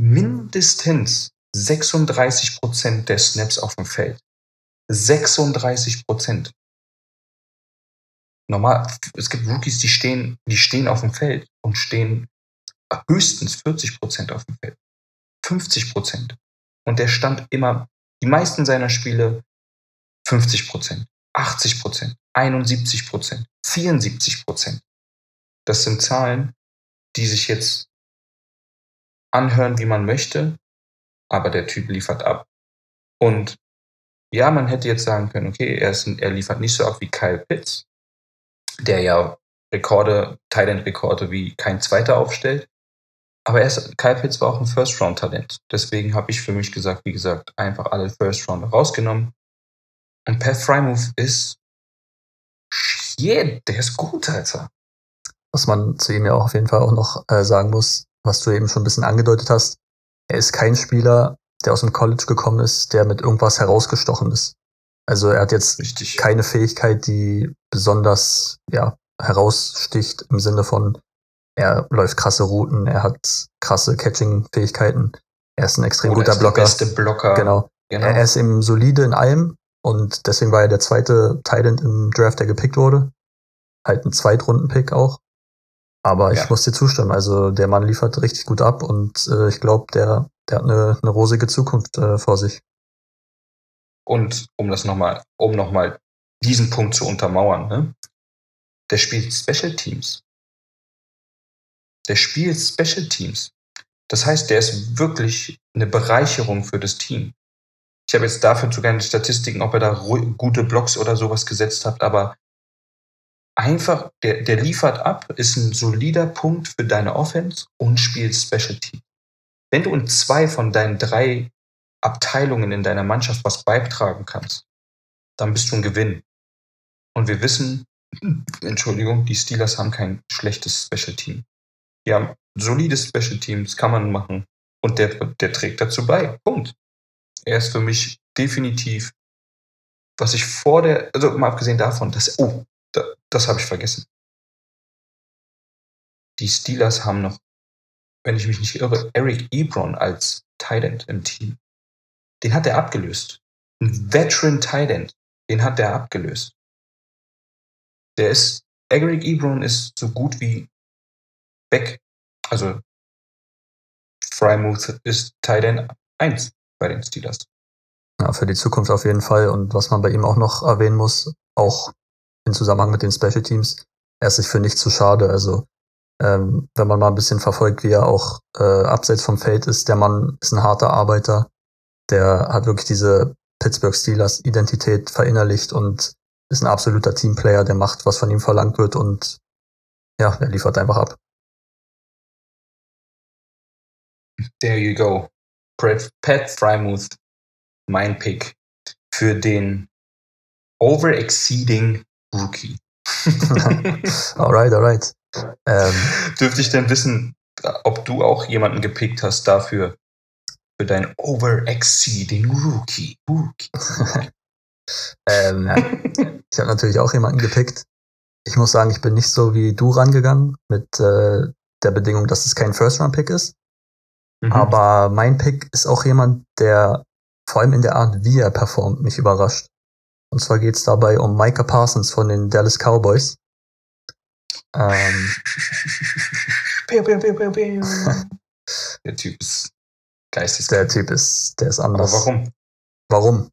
mindestens 36 Prozent der Snaps auf dem Feld. 36 Prozent. Normal, es gibt Rookies, die stehen, die stehen auf dem Feld und stehen höchstens 40 Prozent auf dem Feld. 50 Prozent. Und der stand immer, die meisten seiner Spiele 50 Prozent, 80 Prozent, 71 Prozent, 74 Prozent. Das sind Zahlen, die sich jetzt anhören, wie man möchte. aber der Typ liefert ab. Und ja, man hätte jetzt sagen können, okay, er, ist, er liefert nicht so ab wie Kyle Pitts, der ja Rekorde, Thailand-Rekorde wie kein Zweiter aufstellt. Aber er ist, Kyle Pitts war auch ein First-Round-Talent. Deswegen habe ich für mich gesagt, wie gesagt, einfach alle First-Rounder rausgenommen. Und Pat Frymouth ist shit, der ist gut, Alter. Was man zu ihm ja auch auf jeden Fall auch noch äh, sagen muss, was du eben schon ein bisschen angedeutet hast, er ist kein Spieler, der aus dem College gekommen ist, der mit irgendwas herausgestochen ist. Also er hat jetzt Richtig. keine Fähigkeit, die besonders ja, heraussticht im Sinne von, er läuft krasse Routen, er hat krasse Catching-Fähigkeiten, er ist ein extrem Oder guter ist Blocker. Der beste Blocker. Genau. genau. Er ist eben solide in allem und deswegen war er der zweite Thailand im Draft, der gepickt wurde. Halt ein Zweitrunden-Pick auch. Aber ich Ja. muss dir zustimmen. Also der Mann liefert richtig gut ab und äh, ich glaube, der, der hat eine, eine rosige Zukunft äh, vor sich. Und um das nochmal, um nochmal diesen Punkt zu untermauern, ne? Der spielt Special Teams. Der spielt Special Teams. Das heißt, der ist wirklich eine Bereicherung für das Team. Ich habe jetzt dafür zu keine Statistiken, ob er da gute Blocks oder sowas gesetzt hat, aber einfach, der, der liefert ab, ist ein solider Punkt für deine Offense und spielt Special Teams. Wenn du in zwei von deinen drei Abteilungen in deiner Mannschaft was beitragen kannst, dann bist du ein Gewinn. Und wir wissen, Entschuldigung, die Steelers haben kein schlechtes Special Team. Die haben solide Special Teams, kann man machen. Und der, der trägt dazu bei. Punkt. Er ist für mich definitiv, was ich vor der, also mal abgesehen davon, dass, oh, da, das habe ich vergessen. Die Steelers haben noch, wenn ich mich nicht irre, Eric Ebron als Tight im Team. Den hat er abgelöst. Ein Veteran Tight den hat er abgelöst. Der ist, Eric Ebron ist so gut wie weg. Also Frymouth ist Tight End 1 bei den Steelers. Ja, für die Zukunft auf jeden Fall. Und was man bei ihm auch noch erwähnen muss, auch im Zusammenhang mit den Special Teams, er ist sich für nichts zu schade. Also ähm, wenn man mal ein bisschen verfolgt, wie er auch äh, abseits vom Feld ist, der Mann ist ein harter Arbeiter, der hat wirklich diese Pittsburgh Steelers Identität verinnerlicht und ist ein absoluter Teamplayer, der macht, was von ihm verlangt wird und ja, er liefert einfach ab. There you go. Pat, Frymouth, mein Pick für den Overexceeding Rookie. alright, alright. Ähm, Dürfte ich denn wissen, ob du auch jemanden gepickt hast dafür, für dein Overexceeding Rookie? Rookie. ähm, ja, ich habe natürlich auch jemanden gepickt. Ich muss sagen, ich bin nicht so wie du rangegangen mit äh, der Bedingung, dass es kein First-Round-Pick ist. Mhm. Aber mein Pick ist auch jemand, der vor allem in der Art, wie er performt, mich überrascht. Und zwar geht es dabei um Micah Parsons von den Dallas Cowboys. Ähm, Pew, pew, pew, pew, pew. Der Typ ist geisteskrank. der Typ ist, der ist Aber anders. warum? Warum?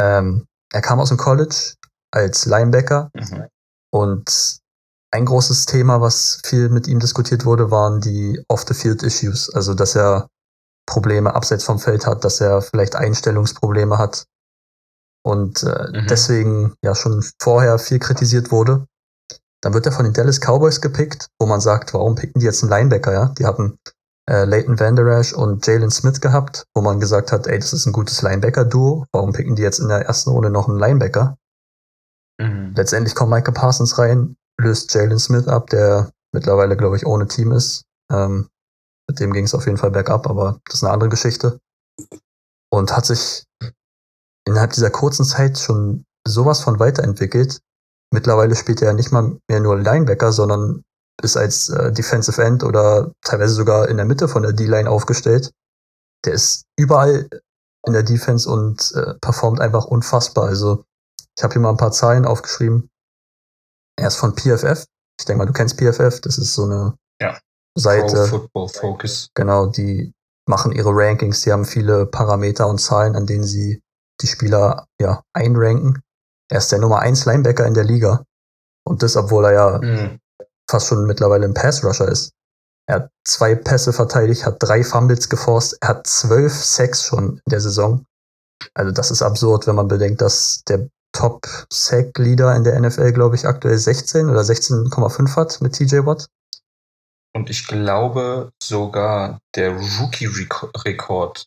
Ähm, er kam aus dem College als Linebacker Mhm. und ein großes Thema, was viel mit ihm diskutiert wurde, waren die Off-the-Field-Issues. Also, dass er Probleme abseits vom Feld hat, dass er vielleicht Einstellungsprobleme hat und äh, Mhm. deswegen ja schon vorher viel kritisiert wurde. Dann wird er von den Dallas Cowboys gepickt, wo man sagt, warum picken die jetzt einen Linebacker? Ja, die hatten äh, Leighton Vander Esch und Jalen Smith gehabt, wo man gesagt hat, ey, das ist ein gutes Linebacker-Duo. Warum picken die jetzt in der ersten Runde noch einen Linebacker? Mhm. Letztendlich kommt Micah Parsons rein, löst Jalen Smith ab, der mittlerweile, glaube ich, ohne Team ist. Ähm, mit dem ging es auf jeden Fall bergab, aber das ist eine andere Geschichte. Und hat sich innerhalb dieser kurzen Zeit schon sowas von weiterentwickelt. Mittlerweile spielt er nicht mal mehr nur Linebacker, sondern ist als äh, Defensive End oder teilweise sogar in der Mitte von der D-Line aufgestellt. Der ist überall in der Defense und äh, performt einfach unfassbar. Also ich habe hier mal ein paar Zahlen aufgeschrieben. Er ist von PFF. Ich denke mal, du kennst PFF. Das ist so eine Ja. Pro Seite. Football Focus. Genau, die machen ihre Rankings. Die haben viele Parameter und Zahlen, an denen sie die Spieler ja einranken. Er ist der Nummer 1 Linebacker in der Liga. Und das, obwohl er ja Mhm. fast schon mittlerweile ein Pass-Rusher ist. Er hat zwei Pässe verteidigt, hat drei Fumbles geforst, er hat zwölf Sacks schon in der Saison. Also das ist absurd, wenn man bedenkt, dass der Top-Sack-Leader in der NFL, glaube ich, aktuell 16 oder 16,5 hat mit TJ Watt. Und ich glaube sogar der Rookie-Rekord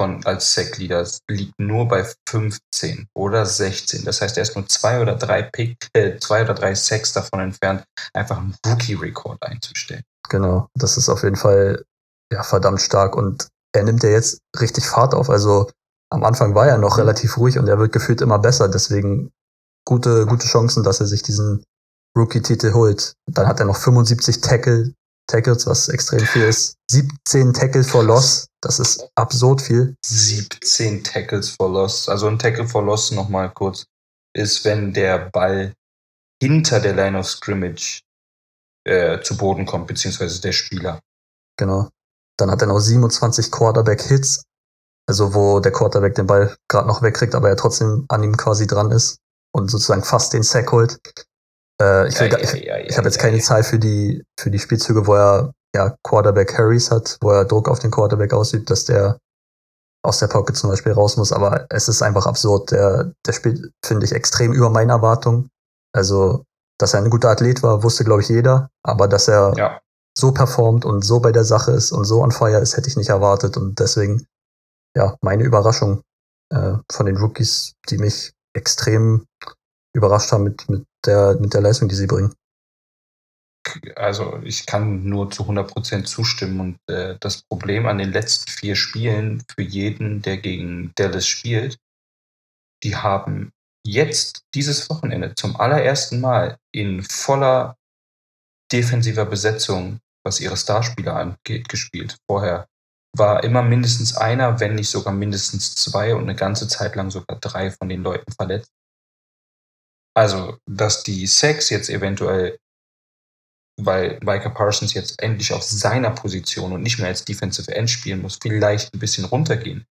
von als Sack-Leader liegt nur bei 15 oder 16. Das heißt, er ist nur zwei oder drei Pick, äh, zwei oder drei Sacks davon entfernt, einfach einen Rookie-Rekord einzustellen. Genau, das ist auf jeden Fall ja, verdammt stark und er nimmt ja jetzt richtig Fahrt auf. Also am Anfang war er noch relativ ruhig und er wird gefühlt immer besser. Deswegen gute, gute Chancen, dass er sich diesen Rookie-Titel holt. Dann hat er noch 75 Tackle, Tackles, was extrem viel ist. 17 Tackle for Loss, das ist absurd viel. 17 Tackles for Loss. Also ein Tackle for Loss nochmal kurz, ist, wenn der Ball hinter der Line of Scrimmage äh, zu Boden kommt, beziehungsweise der Spieler. Genau. Dann hat er noch 27 Quarterback-Hits, also wo der Quarterback den Ball gerade noch wegkriegt, aber er trotzdem an ihm quasi dran ist und sozusagen fast den Sack holt. Äh, ich Ja, ich, ja, ja, ich habe jetzt keine. Zahl für die, für die Spielzüge, wo er ja, Quarterback Carries hat, wo er Druck auf den Quarterback ausübt, dass der aus der Pocket zum Beispiel raus muss. Aber es ist einfach absurd. Der, der spielt, finde ich, extrem über meine Erwartungen. Also, dass er ein guter Athlet war, wusste, glaube ich, jeder. Aber dass er Ja, so performt und so bei der Sache ist und so on fire ist, hätte ich nicht erwartet. Und deswegen, ja, meine Überraschung äh, von den Rookies, die mich extrem überrascht haben mit, mit, der, mit der Leistung, die sie bringen. also ich kann nur zu 100% zustimmen. Und äh, das Problem an den letzten vier Spielen für jeden, der gegen Dallas spielt, die haben jetzt dieses Wochenende zum allerersten Mal in voller defensiver Besetzung, was ihre Starspieler angeht, gespielt. Vorher war immer mindestens einer, wenn nicht sogar mindestens zwei und eine ganze Zeit lang sogar drei von den Leuten verletzt. Also, dass die Sacks jetzt eventuell, weil Micah Parsons jetzt endlich auf seiner Position und nicht mehr als Defensive End spielen muss, vielleicht ein bisschen runtergehen.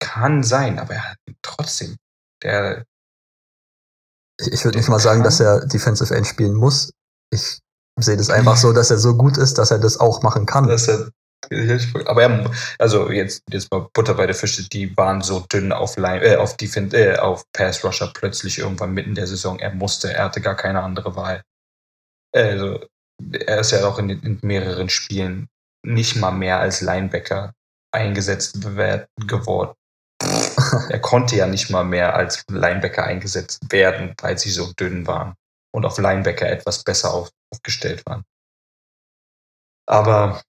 Kann sein, aber er hat trotzdem, der, Ich, ich würde nicht mal sagen, dass er Defensive End spielen muss. Ich sehe das einfach so, dass er so gut ist, dass er das auch machen kann. dass er, aber er, also jetzt, jetzt mal Butter bei der Fische, die waren so dünn auf Line, äh, auf Defense, äh, auf Pass Rusher plötzlich irgendwann mitten der Saison. Er musste, er hatte gar keine andere Wahl. Also, er ist ja auch in, in mehreren Spielen nicht mal mehr als Linebacker eingesetzt geworden. er konnte ja nicht mal mehr als Linebacker eingesetzt werden, weil sie so dünn waren und auf Linebacker etwas besser auf, aufgestellt waren. Aber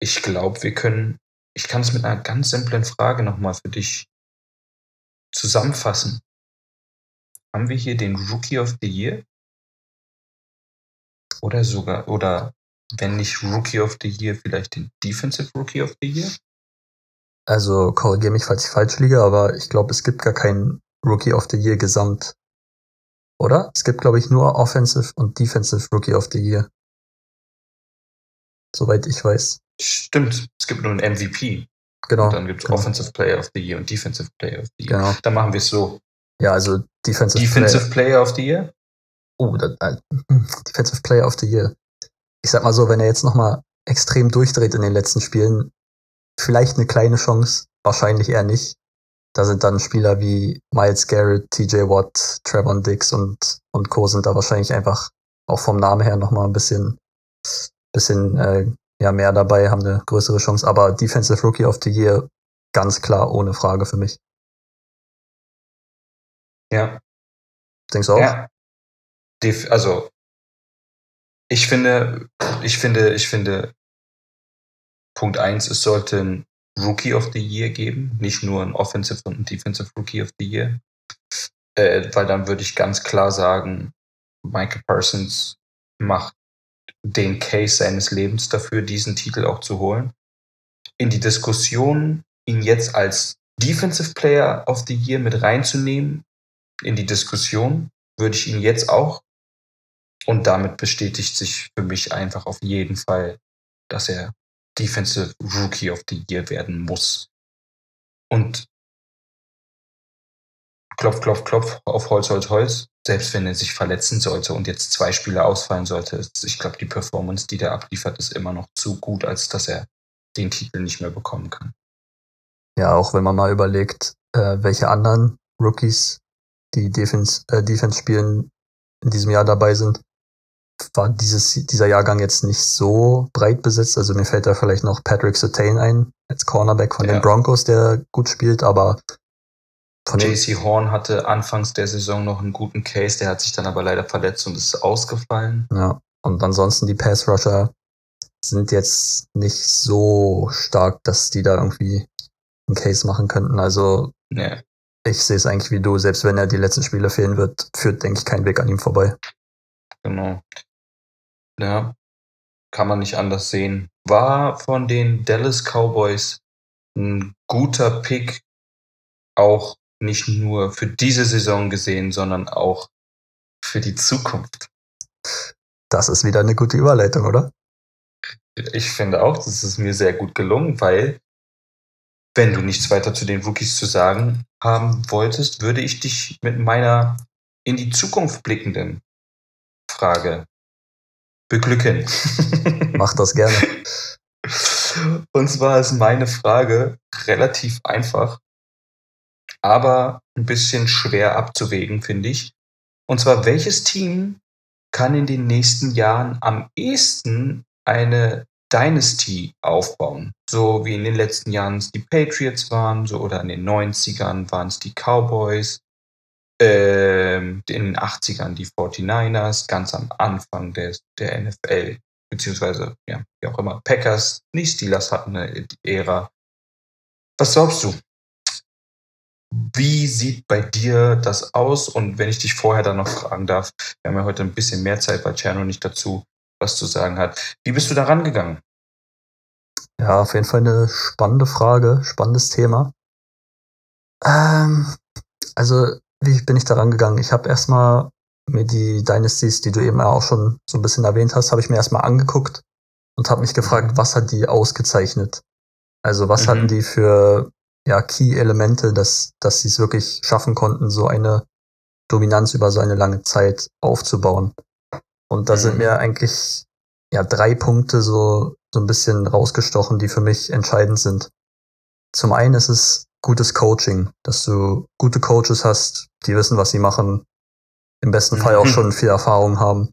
ich glaube, wir können, ich kann es mit einer ganz simplen Frage nochmal für dich zusammenfassen. Haben wir hier den Rookie of the Year? Oder sogar, oder wenn nicht Rookie of the Year, vielleicht den Defensive Rookie of the Year? Also korrigiere mich, falls ich falsch liege, aber ich glaube, es gibt gar keinen Rookie of the Year gesamt. Oder? Es gibt, glaube ich, nur Offensive und Defensive Rookie of the Year. Soweit ich weiß. Stimmt, es gibt nur einen MVP. Genau. Und dann gibt es genau. Offensive Player of the Year und Defensive Player of the Year. Genau. Dann machen wir es so. Ja, also Defensive, Defensive Player of the Year? Player. Oh, da, äh, Defensive Player of the Year. Ich sag mal so, wenn er jetzt nochmal extrem durchdreht in den letzten Spielen, vielleicht eine kleine Chance, wahrscheinlich eher nicht. Da sind dann Spieler wie Miles Garrett, TJ Watt, Trevon Dix und, und Co. sind da wahrscheinlich einfach auch vom Namen her nochmal ein bisschen, bisschen äh, ja, mehr dabei, haben eine größere Chance. Aber Defensive Rookie of the Year, ganz klar, ohne Frage für mich. Ja. Denkst du auch? Ja. Def also, ich finde, ich finde, ich finde, Punkt eins, es sollte ein Rookie of the Year geben, nicht nur ein Offensive und ein Defensive Rookie of the Year. Äh, weil dann würde ich ganz klar sagen, Michael Parsons macht den Case seines Lebens dafür, diesen Titel auch zu holen. In die Diskussion, ihn jetzt als Defensive Player of the Year mit reinzunehmen, in die Diskussion, würde ich ihn jetzt auch. Und damit bestätigt sich für mich einfach auf jeden Fall, dass er Defensive Rookie of the Year werden muss. Und Klopf, Klopf, Klopf auf Holz, Holz, Holz. Selbst wenn er sich verletzen sollte und jetzt zwei Spiele ausfallen sollte, ist, ich glaube, die Performance, die der abliefert, ist immer noch zu gut, als dass er den Titel nicht mehr bekommen kann. Ja, auch wenn man mal überlegt, äh, welche anderen Rookies, die Defense, äh, Defense spielen, in diesem Jahr dabei sind, war dieses, dieser Jahrgang jetzt nicht so breit besetzt. Also mir fällt da vielleicht noch Patrick Sertain ein, als Cornerback von Ja. den Broncos, der gut spielt, aber JC Horn hatte anfangs der Saison noch einen guten Case, der hat sich dann aber leider verletzt und ist ausgefallen. ja. Und ansonsten die Pass Rusher sind jetzt nicht so stark, dass die da irgendwie einen Case machen könnten. Also Nee, ich sehe es eigentlich wie du, selbst wenn er die letzten Spiele fehlen wird, führt, denke ich, kein Weg an ihm vorbei. genau. Ja, kann man nicht anders sehen. War von den Dallas Cowboys ein guter Pick, auch nicht nur für diese Saison gesehen, sondern auch für die Zukunft. Das ist wieder eine gute Überleitung, oder? Ich finde auch, das ist mir sehr gut gelungen, weil wenn du nichts weiter zu den Rookies zu sagen haben wolltest, würde ich dich mit meiner in die Zukunft blickenden Frage beglücken. Mach das gerne. Und zwar ist meine Frage relativ einfach, aber ein bisschen schwer abzuwägen, finde ich. Und zwar, welches Team kann in den nächsten Jahren am ehesten eine Dynasty aufbauen? So wie in den letzten Jahren es die Patriots waren, so oder in den 90ern waren es die Cowboys, ähm, in den 80ern die 49ers, ganz am Anfang des, der NFL beziehungsweise, ja, wie auch immer, Packers, die Steelers hatten eine Ära. Was glaubst du? Wie sieht bei dir das aus? Und wenn ich dich vorher dann noch fragen darf, wir haben ja heute ein bisschen mehr Zeit, weil Cerno nicht dazu was zu sagen hat. Wie bist du da rangegangen? Ja, auf jeden Fall eine spannende Frage, spannendes Thema. Ähm, also, wie bin ich da rangegangen? Ich habe erstmal mir die Dynasties, die du eben auch schon so ein bisschen erwähnt hast, habe ich mir erstmal angeguckt und habe mich gefragt, was hat die ausgezeichnet? Also, was Mhm. hatten die für ja, Key-Elemente, dass, dass sie es wirklich schaffen konnten, so eine Dominanz über so eine lange Zeit aufzubauen? Und da sind Mhm. mir eigentlich ja drei Punkte so, so ein bisschen rausgestochen, die für mich entscheidend sind. Zum einen ist es gutes Coaching, dass du gute Coaches hast, die wissen, was sie machen, im besten Fall auch schon viel Erfahrung haben,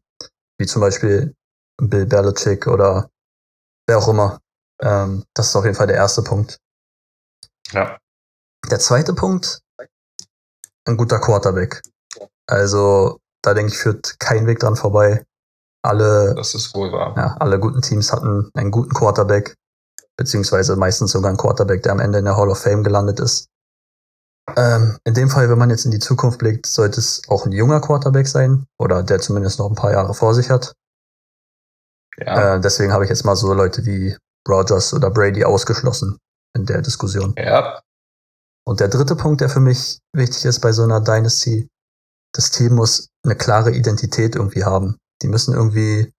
wie zum Beispiel Bill Belichick oder wer auch immer. Ähm, das ist auf jeden Fall der erste Punkt. Ja. Der zweite Punkt, ein guter Quarterback. Also da denke ich, führt kein Weg dran vorbei. Alle Das ist wohl wahr. ja, alle guten Teams hatten einen guten Quarterback, beziehungsweise meistens sogar einen Quarterback, der am Ende in der Hall of Fame gelandet ist. Ähm, in dem Fall, wenn man jetzt in die Zukunft blickt, sollte es auch ein junger Quarterback sein oder der zumindest noch ein paar Jahre vor sich hat. Ja. Äh, deswegen habe ich jetzt mal so Leute wie Rogers oder Brady ausgeschlossen in der Diskussion. ja. Und der dritte Punkt, der für mich wichtig ist bei so einer Dynasty, das Team muss eine klare Identität irgendwie haben. Die müssen irgendwie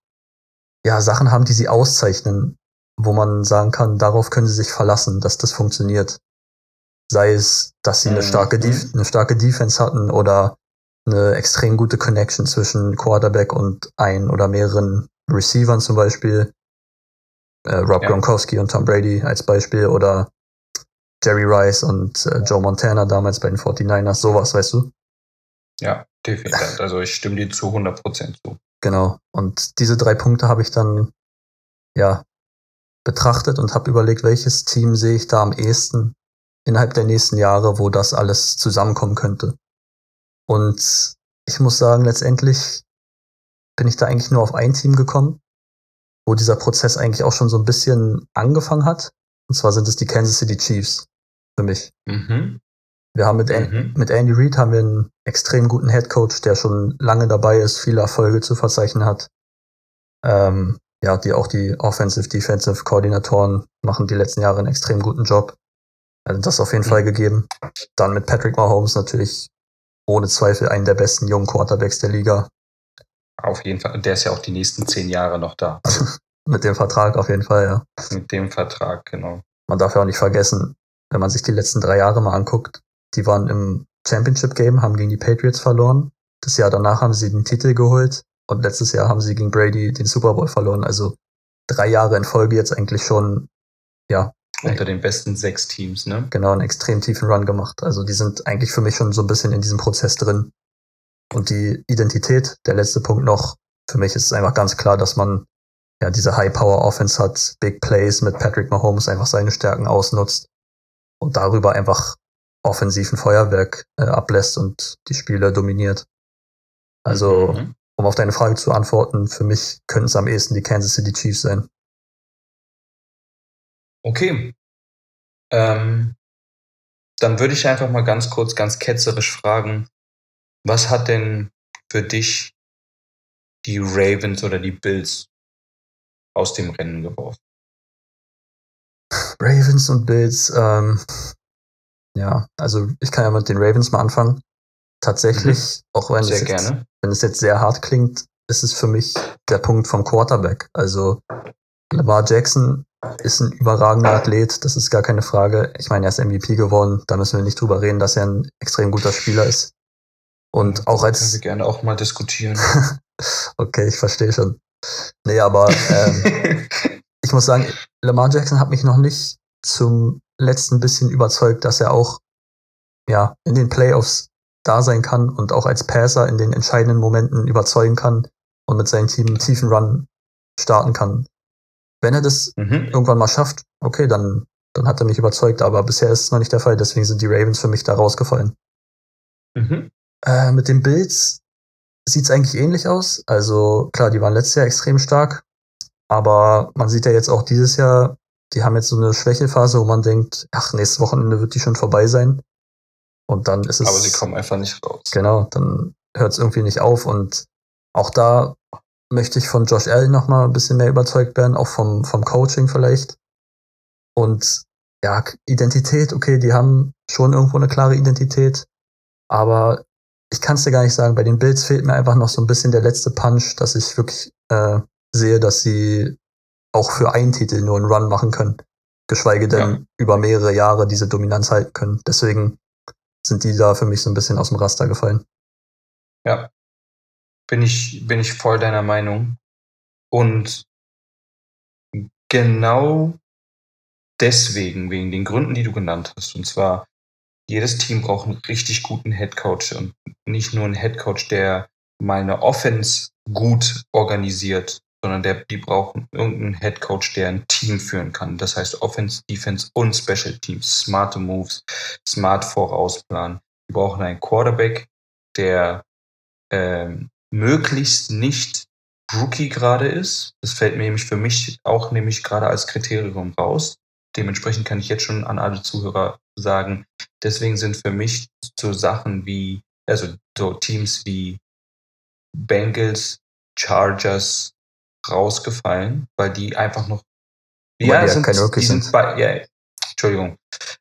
ja Sachen haben, die sie auszeichnen, wo man sagen kann, darauf können sie sich verlassen, dass das funktioniert. Sei es, dass sie eine Mhm. starke, Def eine starke Defense hatten oder eine extrem gute Connection zwischen Quarterback und ein oder mehreren Receivern zum Beispiel. Äh, Rob Ja. Gronkowski und Tom Brady als Beispiel oder Jerry Rice und äh, Joe Montana damals bei den 49ers, sowas, weißt du? Ja, definitiv. Also ich stimme dir zu 100% zu. Genau. Und diese drei Punkte habe ich dann ja betrachtet und habe überlegt, welches Team sehe ich da am ehesten innerhalb der nächsten Jahre, wo das alles zusammenkommen könnte. Und ich muss sagen, letztendlich bin ich da eigentlich nur auf ein Team gekommen, wo dieser Prozess eigentlich auch schon so ein bisschen angefangen hat. Und zwar sind es die Kansas City Chiefs für mich. Mhm. Wir haben mit, Mhm. mit Andy Reid haben wir einen extrem guten Head Coach, der schon lange dabei ist, viele Erfolge zu verzeichnen hat. Ähm, ja, die auch die Offensive, Defensive Koordinatoren machen die letzten Jahre einen extrem guten Job. Also das auf jeden Mhm. Fall gegeben. Dann mit Patrick Mahomes natürlich ohne Zweifel einen der besten jungen Quarterbacks der Liga. Auf jeden Fall. Und der ist ja auch die nächsten zehn Jahre noch da. Mit dem Vertrag auf jeden Fall, ja. Mit dem Vertrag, genau. Man darf ja auch nicht vergessen, wenn man sich die letzten drei Jahre mal anguckt, die waren im Championship Game, haben gegen die Patriots verloren. Das Jahr danach haben sie den Titel geholt und letztes Jahr haben sie gegen Brady den Super Bowl verloren. Also drei Jahre in Folge jetzt eigentlich schon, ja. Unter den besten sechs Teams, ne? Genau, einen extrem tiefen Run gemacht. Also die sind eigentlich für mich schon so ein bisschen in diesem Prozess drin. Und die Identität, der letzte Punkt noch, für mich ist es einfach ganz klar, dass man ja diese High-Power-Offense hat, Big Plays mit Patrick Mahomes einfach seine Stärken ausnutzt und darüber einfach offensiven Feuerwerk äh, ablässt und die Spiele dominiert. Also, mhm. um auf deine Frage zu antworten, für mich könnten es am ehesten die Kansas City Chiefs sein. Okay. Ähm, dann würde ich einfach mal ganz kurz, ganz ketzerisch fragen, was hat denn für dich die Ravens oder die Bills aus dem Rennen geworfen? Ravens und Bills, ähm, ja, also ich kann ja mit den Ravens mal anfangen. Tatsächlich, mhm. auch wenn es, jetzt, wenn es jetzt sehr hart klingt, ist es für mich der Punkt vom Quarterback. Also Lamar Jackson ist ein überragender Athlet, das ist gar keine Frage. Ich meine, er ist MVP geworden, da müssen wir nicht drüber reden, dass er ein extrem guter Spieler ist. Und auch als. Können wir gerne auch mal diskutieren. okay, ich verstehe schon. Nee, aber ähm, ich muss sagen, Lamar Jackson hat mich noch nicht zum letzten bisschen überzeugt, dass er auch ja, in den Playoffs da sein kann und auch als Passer in den entscheidenden Momenten überzeugen kann und mit seinem Team einen tiefen Run starten kann. Wenn er das mhm. irgendwann mal schafft, okay, dann, dann hat er mich überzeugt, aber bisher ist es noch nicht der Fall, deswegen sind die Ravens für mich da rausgefallen. Mhm. Äh, mit den Bills sieht es eigentlich ähnlich aus. Also klar, die waren letztes Jahr extrem stark, aber man sieht ja jetzt auch dieses Jahr, die haben jetzt so eine Schwächephase, wo man denkt, ach, nächstes Wochenende wird die schon vorbei sein. Und dann ist es. Aber sie kommen einfach nicht raus. Genau, dann hört es irgendwie nicht auf. Und auch da möchte ich von Josh Allen nochmal ein bisschen mehr überzeugt werden, auch vom, vom Coaching vielleicht. Und ja, Identität, okay, die haben schon irgendwo eine klare Identität, aber ich kann es dir gar nicht sagen. Bei den Bills fehlt mir einfach noch so ein bisschen der letzte Punch, dass ich wirklich äh, sehe, dass sie auch für einen Titel nur einen Run machen können. Geschweige denn ja. über mehrere Jahre diese Dominanz halten können. Deswegen sind die da für mich so ein bisschen aus dem Raster gefallen. Ja. Bin ich, bin ich voll deiner Meinung. Und genau deswegen, wegen den Gründen, die du genannt hast, und zwar jedes Team braucht einen richtig guten Headcoach und nicht nur einen Headcoach, der meine Offense gut organisiert, sondern der, die brauchen irgendeinen Headcoach, der ein Team führen kann. Das heißt Offense, Defense und Special Teams, smarte Moves, smart vorausplanen. Die brauchen einen Quarterback, der ähm, möglichst nicht Rookie gerade ist. Das fällt mir nämlich für mich auch nämlich gerade als Kriterium raus. Dementsprechend kann ich jetzt schon an alle Zuhörer sagen, deswegen sind für mich so Sachen wie, also so Teams wie Bengals, Chargers rausgefallen, weil die einfach noch. Ja, die, sind, die sind, sind. Bei, ja, Entschuldigung.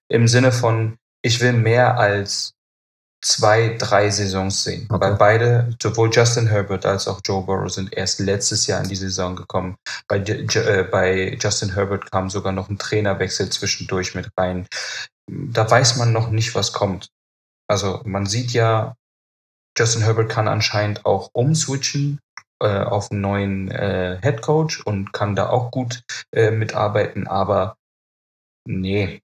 Im Sinne von, ich will mehr als zwei, drei Saisons sehen. Okay. Weil beide, sowohl Justin Herbert als auch Joe Burrow sind erst letztes Jahr in die Saison gekommen. Bei, äh, bei Justin Herbert kam sogar noch ein Trainerwechsel zwischendurch mit rein. Da weiß man noch nicht, was kommt. Also man sieht ja, Justin Herbert kann anscheinend auch umswitchen äh, auf einen neuen äh, Head Coach und kann da auch gut äh, mitarbeiten, aber nee,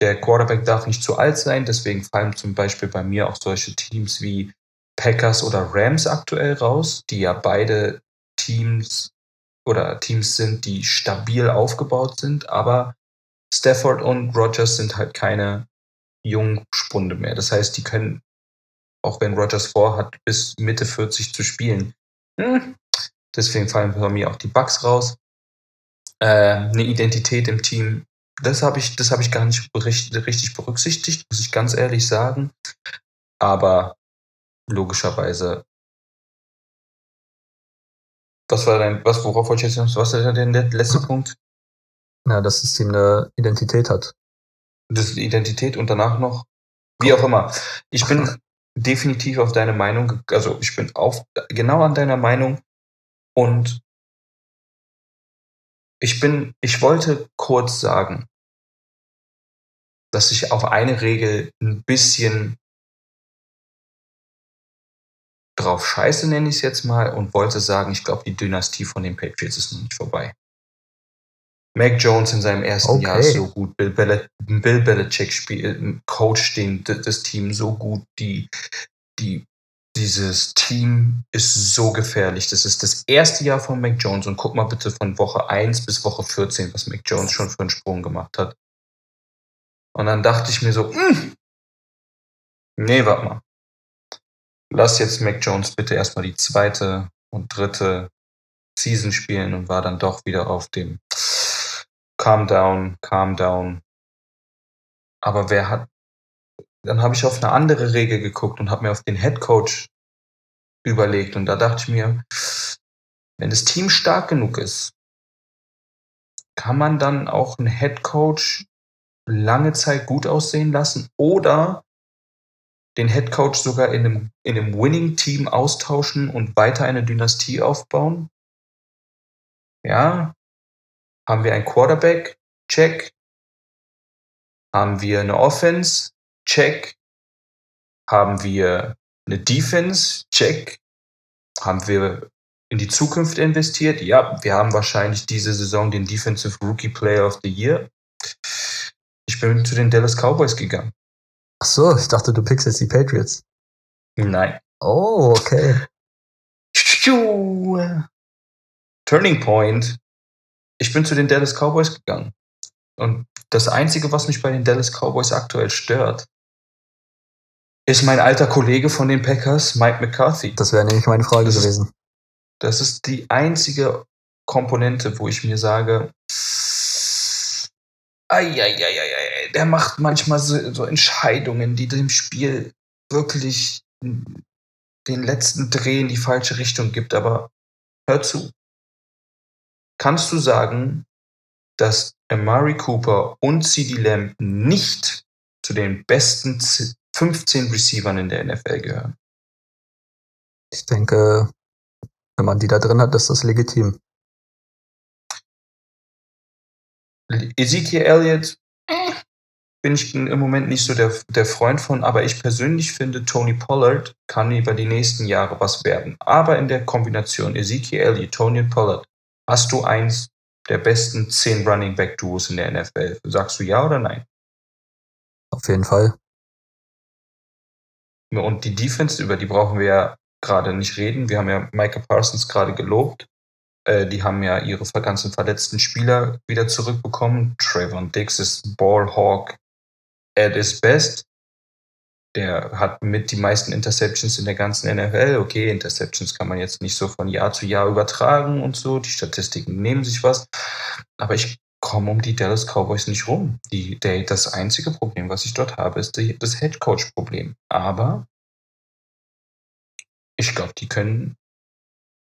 der Quarterback darf nicht zu alt sein, deswegen fallen zum Beispiel bei mir auch solche Teams wie Packers oder Rams aktuell raus, die ja beide Teams oder Teams sind, die stabil aufgebaut sind, aber Stafford und Rogers sind halt keine jungen Spunde mehr. Das heißt, die können, auch wenn Rogers vorhat, bis Mitte 40 zu spielen. Hm. Deswegen fallen bei mir auch die Bugs raus. Äh, eine Identität im Team das habe ich, das ich gar nicht richtig berücksichtigt, muss ich ganz ehrlich sagen. Aber logischerweise. Was war dein, was, worauf wollte ich jetzt noch, was war denn der letzte Punkt? Ja, dass das Team eine Identität hat. Das ist Identität und danach noch, wie auch immer. Ich bin definitiv auf deine Meinung, also ich bin auf, genau an deiner Meinung und ich bin, ich wollte kurz sagen, dass ich auf eine Regel ein bisschen drauf scheiße, nenne ich es jetzt mal, und wollte sagen, ich glaube, die Dynastie von den Patriots ist noch nicht vorbei. Mac Jones in seinem ersten Okay. Jahr ist so gut. Bill, Bel Bill Belichick spielt, coacht den, das Team so gut. Die, die, dieses Team ist so gefährlich. Das ist das erste Jahr von Mac Jones. Und guck mal bitte von Woche 1 bis Woche 14, was Mac Jones schon für einen Sprung gemacht hat. Und dann dachte ich mir so, "Mm, nee, warte mal. Lass jetzt Mac Jones bitte erstmal die zweite und dritte Season spielen und war dann doch wieder auf dem Calm down, calm down. Aber wer hat. Dann habe ich auf eine andere Regel geguckt und habe mir auf den Head Coach überlegt. Und da dachte ich mir, wenn das Team stark genug ist, kann man dann auch einen Head Coach lange Zeit gut aussehen lassen oder den Head Coach sogar in einem, in einem Winning-Team austauschen und weiter eine Dynastie aufbauen? Ja. Haben wir einen Quarterback? Check. Haben wir eine Offense? Check. Haben wir eine Defense? Check. Haben wir in die Zukunft investiert? Ja, wir haben wahrscheinlich diese Saison den Defensive Rookie Player of the Year. Ich bin zu den Dallas Cowboys gegangen. Ach so, ich dachte, du pickst jetzt die Patriots. Nein. Oh, okay. Turning Point. Ich bin zu den Dallas Cowboys gegangen. Und das Einzige, was mich bei den Dallas Cowboys aktuell stört, ist mein alter Kollege von den Packers, Mike McCarthy. Das wäre nämlich meine Frage gewesen. Das ist die einzige Komponente, wo ich mir sage, ei, der macht manchmal so, so Entscheidungen, die dem Spiel wirklich den letzten Dreh in die falsche Richtung gibt. Aber hör zu. Kannst du sagen, dass Amari Cooper und CD Lamb nicht zu den besten 15 Receivern in der NFL gehören? Ich denke, wenn man die da drin hat, ist das legitim. Ezekiel Elliott bin ich im Moment nicht so der, der Freund von, aber ich persönlich finde, Tony Pollard kann über die nächsten Jahre was werden. Aber in der Kombination Ezekiel Elliott, Tony Pollard, hast du eins der besten 10 Running Back Duos in der NFL. Sagst du ja oder nein? Auf jeden Fall. Und die Defense, über die brauchen wir ja gerade nicht reden. Wir haben ja Michael Parsons gerade gelobt. Äh, die haben ja ihre ganzen verletzten Spieler wieder zurückbekommen. Trayvon Diggs ist Ballhawk at his best. Der hat mit die meisten Interceptions in der ganzen NFL. Okay, Interceptions kann man jetzt nicht so von Jahr zu Jahr übertragen und so. Die Statistiken nehmen sich was. Aber ich komme um die Dallas Cowboys nicht rum. Die, der, das einzige Problem, was ich dort habe, ist die, das Head Coach Problem. Aber ich glaube, die können,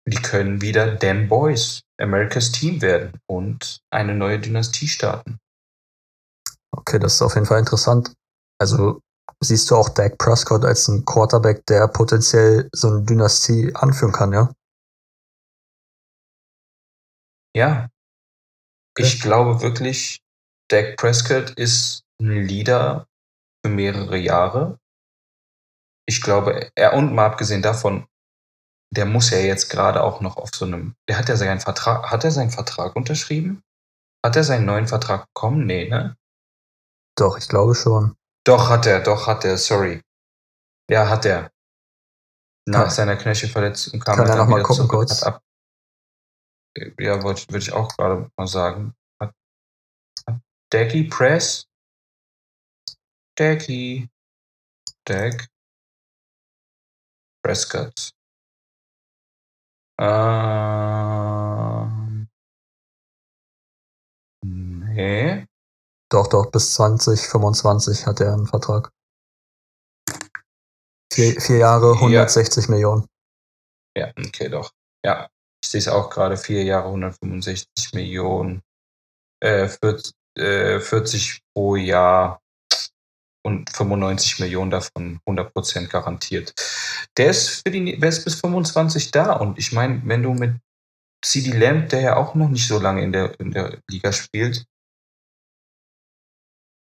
die können wieder Them Boys, America's Team werden und eine neue Dynastie starten. Okay, das ist auf jeden Fall interessant. Also siehst du auch Dak Prescott als einen Quarterback, der potenziell so eine Dynastie anführen kann, ja? Ja. Ich glaube wirklich, Dak Prescott ist ein Leader für mehrere Jahre. Ich glaube, er und mal abgesehen davon, der muss ja jetzt gerade auch noch auf so einem, der hat ja seinen Vertrag, hat er seinen Vertrag unterschrieben? Hat er seinen neuen Vertrag bekommen? Nee, ne? Doch, ich glaube schon. Doch, hat er, doch, hat er, sorry. Ja, hat er. Nach Ja. seiner Knöchelverletzung kam Kann er dann noch mal wieder gucken zurück, kurz? Hat ab, ja, wollte würde ich auch gerade mal sagen. Daggy Press? Daggy. Dag. Prescott. Ähm. Nee. Doch, doch, bis 2025 hat er einen Vertrag. Vier, vier Jahre, Ja. 160 Millionen. Ja, okay, doch. Ja, ich sehe es auch gerade. Vier Jahre, 165 Millionen. Äh, 40, äh, 40 pro Jahr und 95 Millionen davon 100% garantiert. Der ist, für die, der ist bis 25 da. Und ich meine, wenn du mit CD Lamb, der ja auch noch nicht so lange in der, in der Liga spielt,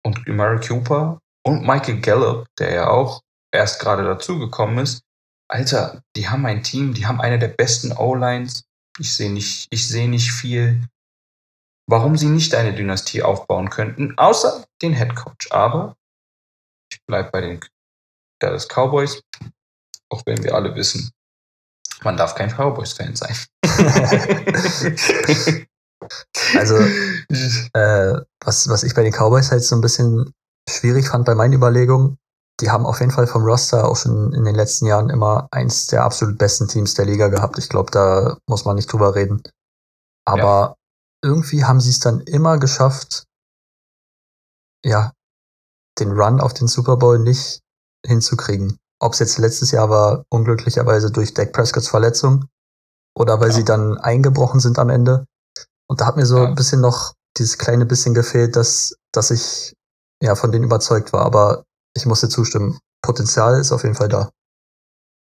und Murray Cooper und Michael Gallup, der ja auch erst gerade dazugekommen ist, Alter, die haben ein Team, die haben eine der besten O-Lines. Ich sehe nicht, ich sehe nicht viel, warum sie nicht eine Dynastie aufbauen könnten, außer den Head Coach. Aber ich bleibe bei den Dallas Cowboys, auch wenn wir alle wissen, man darf kein Cowboys-Fan sein. Also, äh, was, was ich bei den Cowboys halt so ein bisschen schwierig fand bei meinen Überlegungen, die haben auf jeden Fall vom Roster auch schon in den letzten Jahren immer eins der absolut besten Teams der Liga gehabt. Ich glaube, da muss man nicht drüber reden. Aber irgendwie haben sie es dann immer geschafft, ja, den Run auf den Super Bowl nicht hinzukriegen. Ob es jetzt letztes Jahr war, unglücklicherweise durch Dak Prescotts Verletzung oder weil Ja. sie dann eingebrochen sind am Ende. Und da hat mir so Ja. ein bisschen noch dieses kleine bisschen gefehlt, dass, dass ich ja von denen überzeugt war. Aber ich musste zustimmen. Potenzial ist auf jeden Fall da.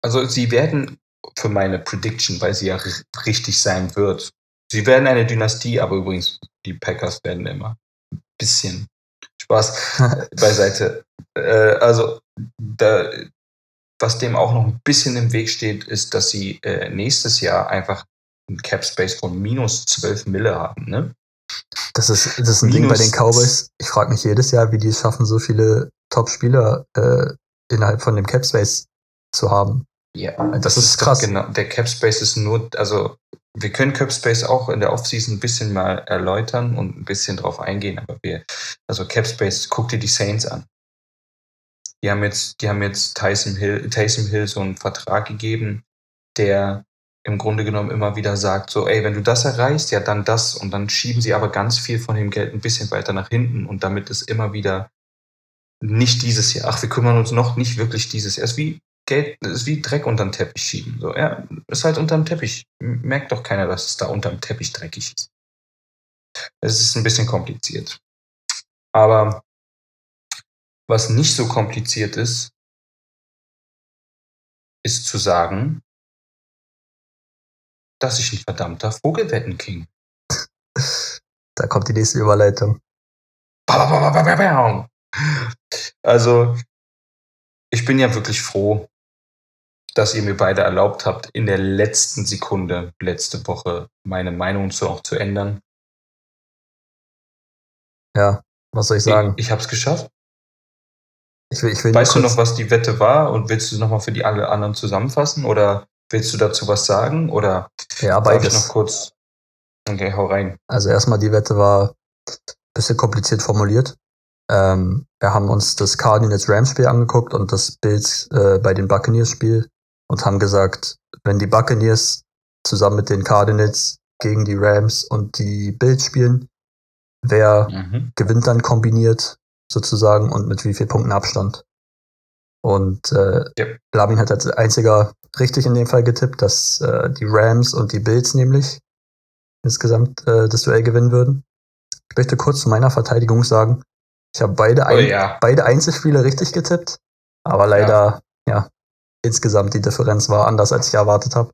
Also sie werden für meine Prediction, weil sie ja richtig sein wird. Sie werden eine Dynastie, aber übrigens, die Packers werden immer ein bisschen Spaß beiseite. Äh, also, da, was dem auch noch ein bisschen im Weg steht, ist, dass sie äh, nächstes Jahr einfach einen Cap Space von minus 12 Mille haben. Ne? Das ist, das ist ein Ding bei den Minus- Cowboys. Ich frage mich jedes Jahr, wie die es schaffen, so viele Top-Spieler äh, innerhalb von dem Cap Space zu haben. Ja, Das ist doch krass. Genau, der Cap Space ist nur, also wir können Cap Space auch in der Offseason ein bisschen mal erläutern und ein bisschen drauf eingehen, aber wir, also Cap Space, guck dir die Saints an. Die haben jetzt, die haben jetzt Tyson Hill, Taysom Hill so einen Vertrag gegeben, der im Grunde genommen immer wieder sagt, so, ey, wenn du das erreichst, ja, dann das. Und dann schieben sie aber ganz viel von dem Geld ein bisschen weiter nach hinten und damit es immer wieder nicht dieses Jahr, ach, wir kümmern uns noch nicht wirklich dieses Jahr. Es ist wie Geld, ist wie Dreck unterm Teppich schieben. So, ja, ist halt unterm Teppich. Merkt doch keiner, dass es da unterm Teppich dreckig ist. Es ist ein bisschen kompliziert. Aber was nicht so kompliziert ist, ist zu sagen, dass ich ein verdammter Vogelwettenking. Da kommt die nächste Überleitung. Also, ich bin ja wirklich froh, dass ihr mir beide erlaubt habt, in der letzten Sekunde letzte Woche meine Meinung zu auch zu ändern. Ja, was soll ich sagen? Ich, ich habe es geschafft. Ich will, ich will Weißt du noch, was die Wette war und willst du nochmal für die alle anderen zusammenfassen oder willst du dazu was sagen oder Ja, ich noch beides. kurz? Okay, hau rein. Also erstmal die Wette war ein bisschen kompliziert formuliert. Ähm, wir haben uns das Cardinals-Rams-Spiel angeguckt und das Bills äh, bei den Buccaneers-Spiel und haben gesagt, wenn die Buccaneers zusammen mit den Cardinals gegen die Rams und die Bills spielen, wer Mhm. gewinnt dann kombiniert sozusagen und mit wie viel Punkten Abstand. Und äh, Ja. Lamin hat als einziger richtig in dem Fall getippt, dass äh, die Rams und die Bills nämlich insgesamt äh, das Duell gewinnen würden. Ich möchte kurz zu meiner Verteidigung sagen, ich habe beide, Oh ein, ja. beide Einzelspiele richtig getippt, aber leider, ja. insgesamt die Differenz war anders, als ich erwartet habe.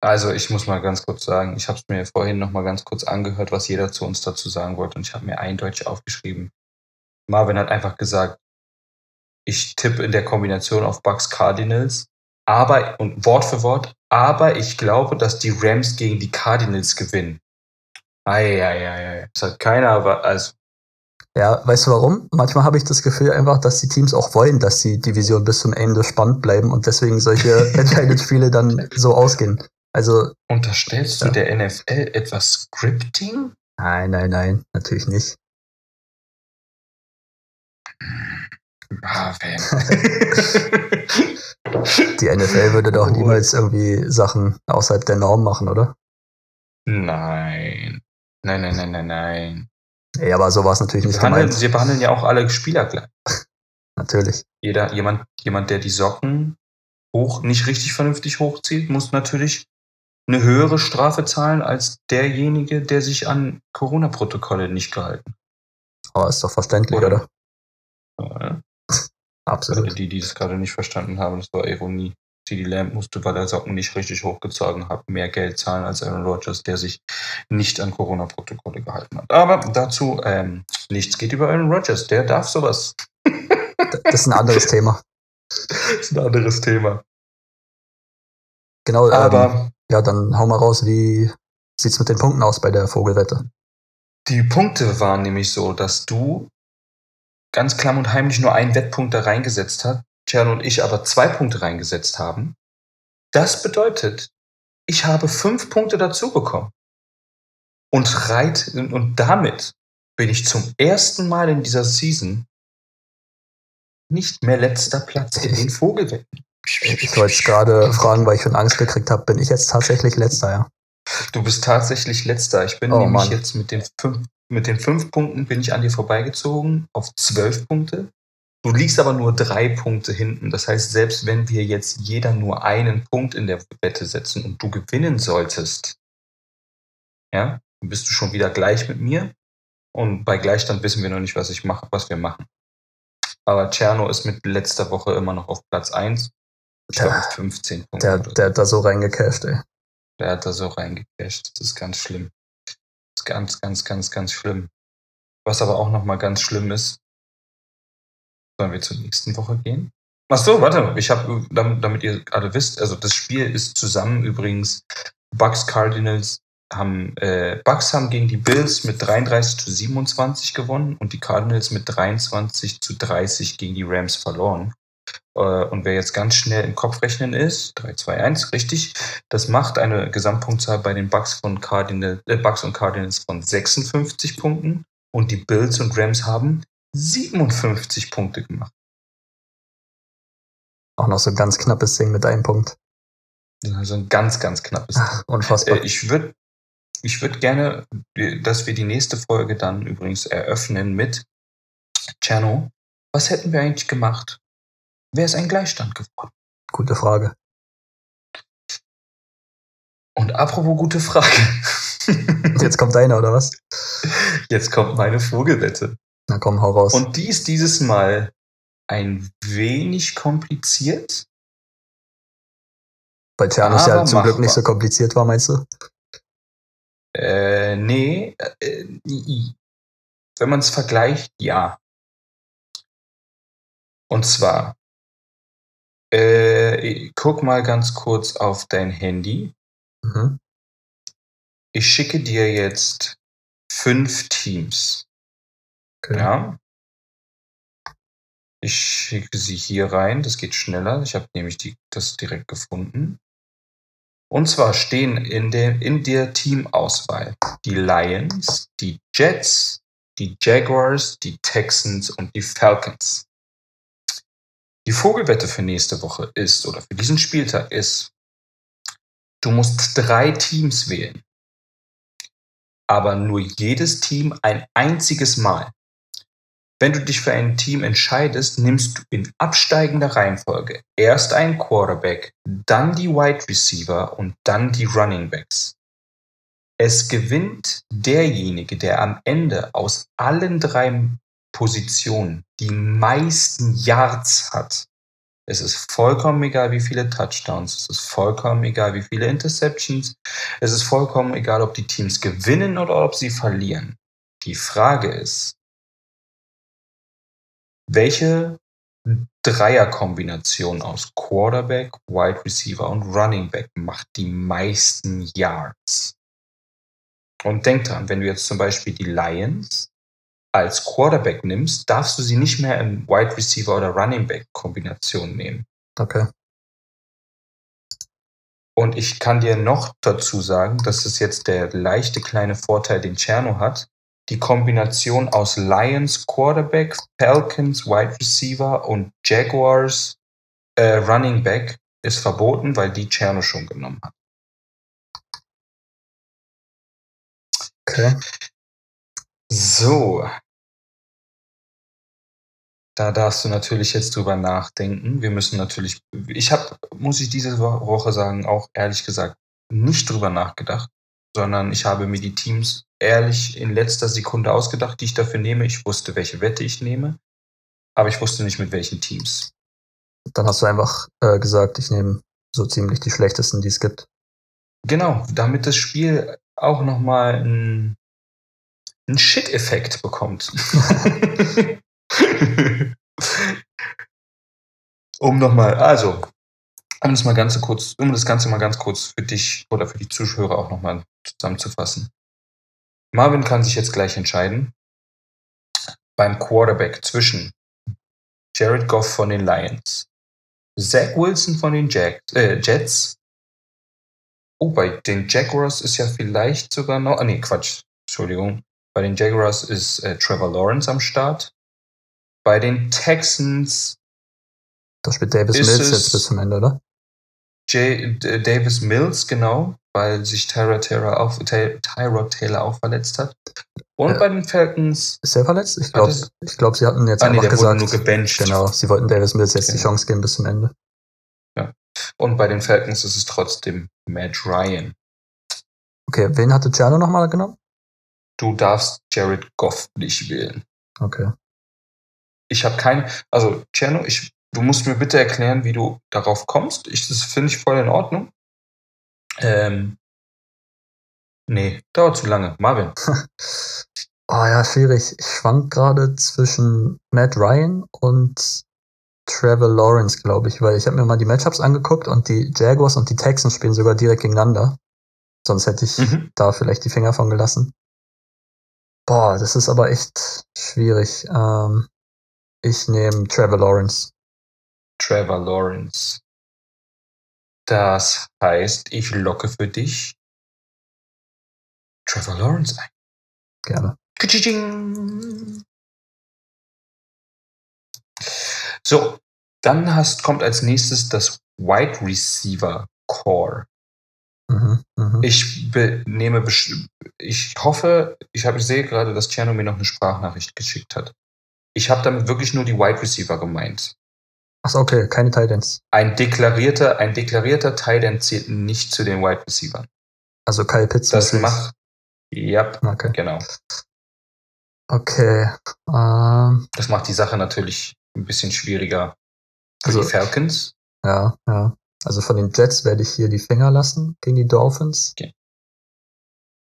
Also ich muss mal ganz kurz sagen, ich habe es mir vorhin noch mal ganz kurz angehört, was jeder zu uns dazu sagen wollte und ich habe mir eindeutig aufgeschrieben. Marvin hat einfach gesagt, ich tippe in der Kombination auf Bucks Cardinals, aber und Wort für Wort, aber ich glaube, dass die Rams gegen die Cardinals gewinnen. Eieiei, das hat keiner, aber also Ja, weißt du warum? Manchmal habe ich das Gefühl einfach, dass die Teams auch wollen, dass die Division bis zum Ende spannend bleiben und deswegen solche entscheidenden Spiele dann so ausgehen. Also, unterstellst du Ja. der NFL etwas Scripting? nein, nein, nein, natürlich nicht. Marvin. Die NFL würde doch niemals irgendwie Sachen außerhalb der Norm machen, oder? Nein. Nein, nein, nein, nein, nein. Ey, aber so war es natürlich nicht behandeln, gemeint. sie behandeln ja auch alle Spieler gleich. Natürlich. Jeder, jemand, jemand, der die Socken hoch, nicht richtig vernünftig hochzieht, muss natürlich eine höhere Strafe zahlen als derjenige, der sich an Corona-Protokolle nicht gehalten Aber ist doch verständlich, Oder? oder? hat. Absolut. die, die das gerade nicht verstanden haben, das war Ironie. CD Lamb musste, weil er Socken nicht richtig hochgezogen hat, mehr Geld zahlen als Aaron Rodgers, der sich nicht an Corona-Protokolle gehalten hat. Aber dazu, ähm, nichts geht über Aaron Rodgers, der darf sowas. Das ist ein anderes Thema. Das ist ein anderes Thema. Genau, ähm, Aber ja, dann hau mal raus, wie sieht's mit den Punkten aus bei der Vogelwette? die Punkte waren nämlich so, dass du ganz klamm und heimlich nur einen Wettpunkt da reingesetzt hast, Tjern und ich aber zwei Punkte reingesetzt haben. Das bedeutet, ich habe fünf Punkte dazu bekommen. Und, reit, und damit bin ich zum ersten Mal in dieser Season nicht mehr letzter Platz in den Vogelwetten. Ich wollte es gerade fragen, weil ich schon Angst gekriegt habe. Bin ich jetzt tatsächlich letzter, ja? Du bist tatsächlich letzter. Ich bin Oh, nämlich Mann. jetzt mit den, fünf, mit den fünf Punkten bin ich an dir vorbeigezogen auf zwölf Punkte. Du liegst aber nur drei Punkte hinten. Das heißt, selbst wenn wir jetzt jeder nur einen Punkt in der Wette setzen und du gewinnen solltest, ja, dann bist du schon wieder gleich mit mir. Und bei Gleichstand wissen wir noch nicht, was ich mache, was wir machen. Aber Cerno ist mit letzter Woche immer noch auf Platz 1. Ich glaube Ja. mit 15 Punkten. Der, der hat da so reingecasht, ey. Der hat da so reingecasht. Das ist ganz schlimm. Ganz, ganz, ganz, ganz schlimm. Was aber auch nochmal ganz schlimm ist, sollen wir zur nächsten Woche gehen? Ach so, warte, ich habe, damit, damit ihr alle wisst, also das Spiel ist zusammen übrigens, Bucks Cardinals haben, äh, Bucks haben gegen die Bills mit 33 zu 27 gewonnen und die Cardinals mit 23 zu 30 gegen die Rams verloren. Äh, und wer jetzt ganz schnell im Kopf rechnen ist, 3, 2, 1, richtig, das macht eine Gesamtpunktzahl bei den Bucks, von Cardinal, äh, Bucks und Cardinals von 56 Punkten und die Bills und Rams haben 57 Punkte gemacht. Auch noch so ein ganz knappes Ding mit einem Punkt. Also ein ganz, ganz knappes Ach, Unfassbar. Äh, ich würde ich würd gerne, äh, dass wir die nächste Folge dann übrigens eröffnen mit Chano. Was hätten wir eigentlich gemacht? Wäre es ein Gleichstand geworden? Gute Frage. Und apropos gute Frage. Jetzt kommt einer, oder was? Jetzt kommt meine Vogelwette. Na komm, hau raus. Und die ist dieses Mal ein wenig kompliziert. Weil Ternus ja zum Glück nicht so kompliziert war, meinst du? Äh, nee. Äh, wenn man es vergleicht, ja. Und zwar, äh, guck mal ganz kurz auf dein Handy. Mhm. Ich schicke dir jetzt fünf Teams. Okay. Ja. Ich schicke sie hier rein. Das geht schneller. Ich habe nämlich die, das direkt gefunden. Und zwar stehen in der, in der Teamauswahl die Lions, die Jets, die Jaguars, die Texans und die Falcons. Die Vogelwette für nächste Woche ist, oder für diesen Spieltag ist, du musst drei Teams wählen. Aber nur jedes Team ein einziges Mal. Wenn du dich für ein Team entscheidest, nimmst du in absteigender Reihenfolge erst einen Quarterback, dann die Wide Receiver und dann die Running Backs. Es gewinnt derjenige, der am Ende aus allen drei Positionen die meisten Yards hat. Es ist vollkommen egal, wie viele Touchdowns, es ist vollkommen egal, wie viele Interceptions, es ist vollkommen egal, ob die Teams gewinnen oder ob sie verlieren. Die Frage ist, welche Dreierkombination aus Quarterback, Wide Receiver und Running Back macht die meisten Yards? Und denk dran, wenn du jetzt zum Beispiel die Lions als Quarterback nimmst, darfst du sie nicht mehr in Wide Receiver oder Running Back Kombination nehmen. Okay. Und ich kann dir noch dazu sagen, das ist jetzt der leichte kleine Vorteil, den Cherno hat. Die Kombination aus Lions Quarterback, Falcons Wide Receiver und Jaguars äh, Running Back ist verboten, weil die Cherno schon genommen hat. Okay. So. Da darfst du natürlich jetzt drüber nachdenken. Wir müssen natürlich, ich habe, muss ich diese Wo- Woche sagen, auch ehrlich gesagt nicht drüber nachgedacht, sondern ich habe mir die Teams ehrlich in letzter Sekunde ausgedacht, die ich dafür nehme. Ich wusste, welche Wette ich nehme, aber ich wusste nicht mit welchen Teams. Dann hast du einfach äh, gesagt, ich nehme so ziemlich die schlechtesten, die es gibt. Genau, damit das Spiel auch nochmal einen, einen Shit-Effekt bekommt. um nochmal, also, Um das mal ganz kurz, um das Ganze mal ganz kurz für dich oder für die Zuschauer auch nochmal zusammenzufassen. Marvin kann sich jetzt gleich entscheiden beim Quarterback zwischen Jared Goff von den Lions, Zach Wilson von den Jag äh, Jets. Oh, bei den Jaguars ist ja vielleicht sogar noch. Ah, nee, Quatsch. Entschuldigung. Bei den Jaguars ist äh, Trevor Lawrence am Start. Bei den Texans. Da spielt Davis Mills jetzt bis zum Ende, oder? J Davis Mills, genau, weil sich Tyra Taylor auch, Tyrod Taylor auch verletzt hat. Und Ja. bei den Falcons, Ist er verletzt? Ich glaube, glaub, sie hatten jetzt ah, nee, einfach wurde gesagt, nur gebencht. genau, sie wollten Davis Mills jetzt die Okay. Chance geben bis zum Ende. Und bei den Falcons ist es trotzdem Matt Ryan. Okay, wen hatte Ciano nochmal genommen? Du darfst Jared Goff nicht wählen. Okay. Ich habe kein, also Cerno, ich, du musst mir bitte erklären, wie du darauf kommst. Ich, das finde ich voll in Ordnung. Ähm, nee, dauert zu lange. Marvin. Oh ja, schwierig. Ich schwank gerade zwischen Matt Ryan und Trevor Lawrence, glaube ich, weil ich habe mir mal die Matchups angeguckt und die Jaguars und die Texans spielen sogar direkt gegeneinander. Sonst hätte ich Mhm. da vielleicht die Finger von gelassen. Boah, das ist aber echt schwierig. Ähm, ich nehme Trevor Lawrence. Trevor Lawrence. Das heißt, ich locke für dich Trevor Lawrence ein. Gerne. So, dann hast, kommt als nächstes das Wide Receiver Core. Mhm, mhm. Ich nehme, ich hoffe, ich habe, ich sehe gerade, dass Ciano mir noch eine Sprachnachricht geschickt hat. Ich habe damit wirklich nur die Wide Receiver gemeint. Achso, okay, keine Titans. Ein deklarierter, ein deklarierter Tight End zählt nicht zu den Wide Receivern. Also Kyle Pitts. Das macht, ja, Okay. genau. Okay. Ähm, Das macht die Sache natürlich ein bisschen schwieriger für Also- die Falcons. ja, ja. Also von den Jets werde ich hier die Finger lassen gegen die Dolphins. Okay.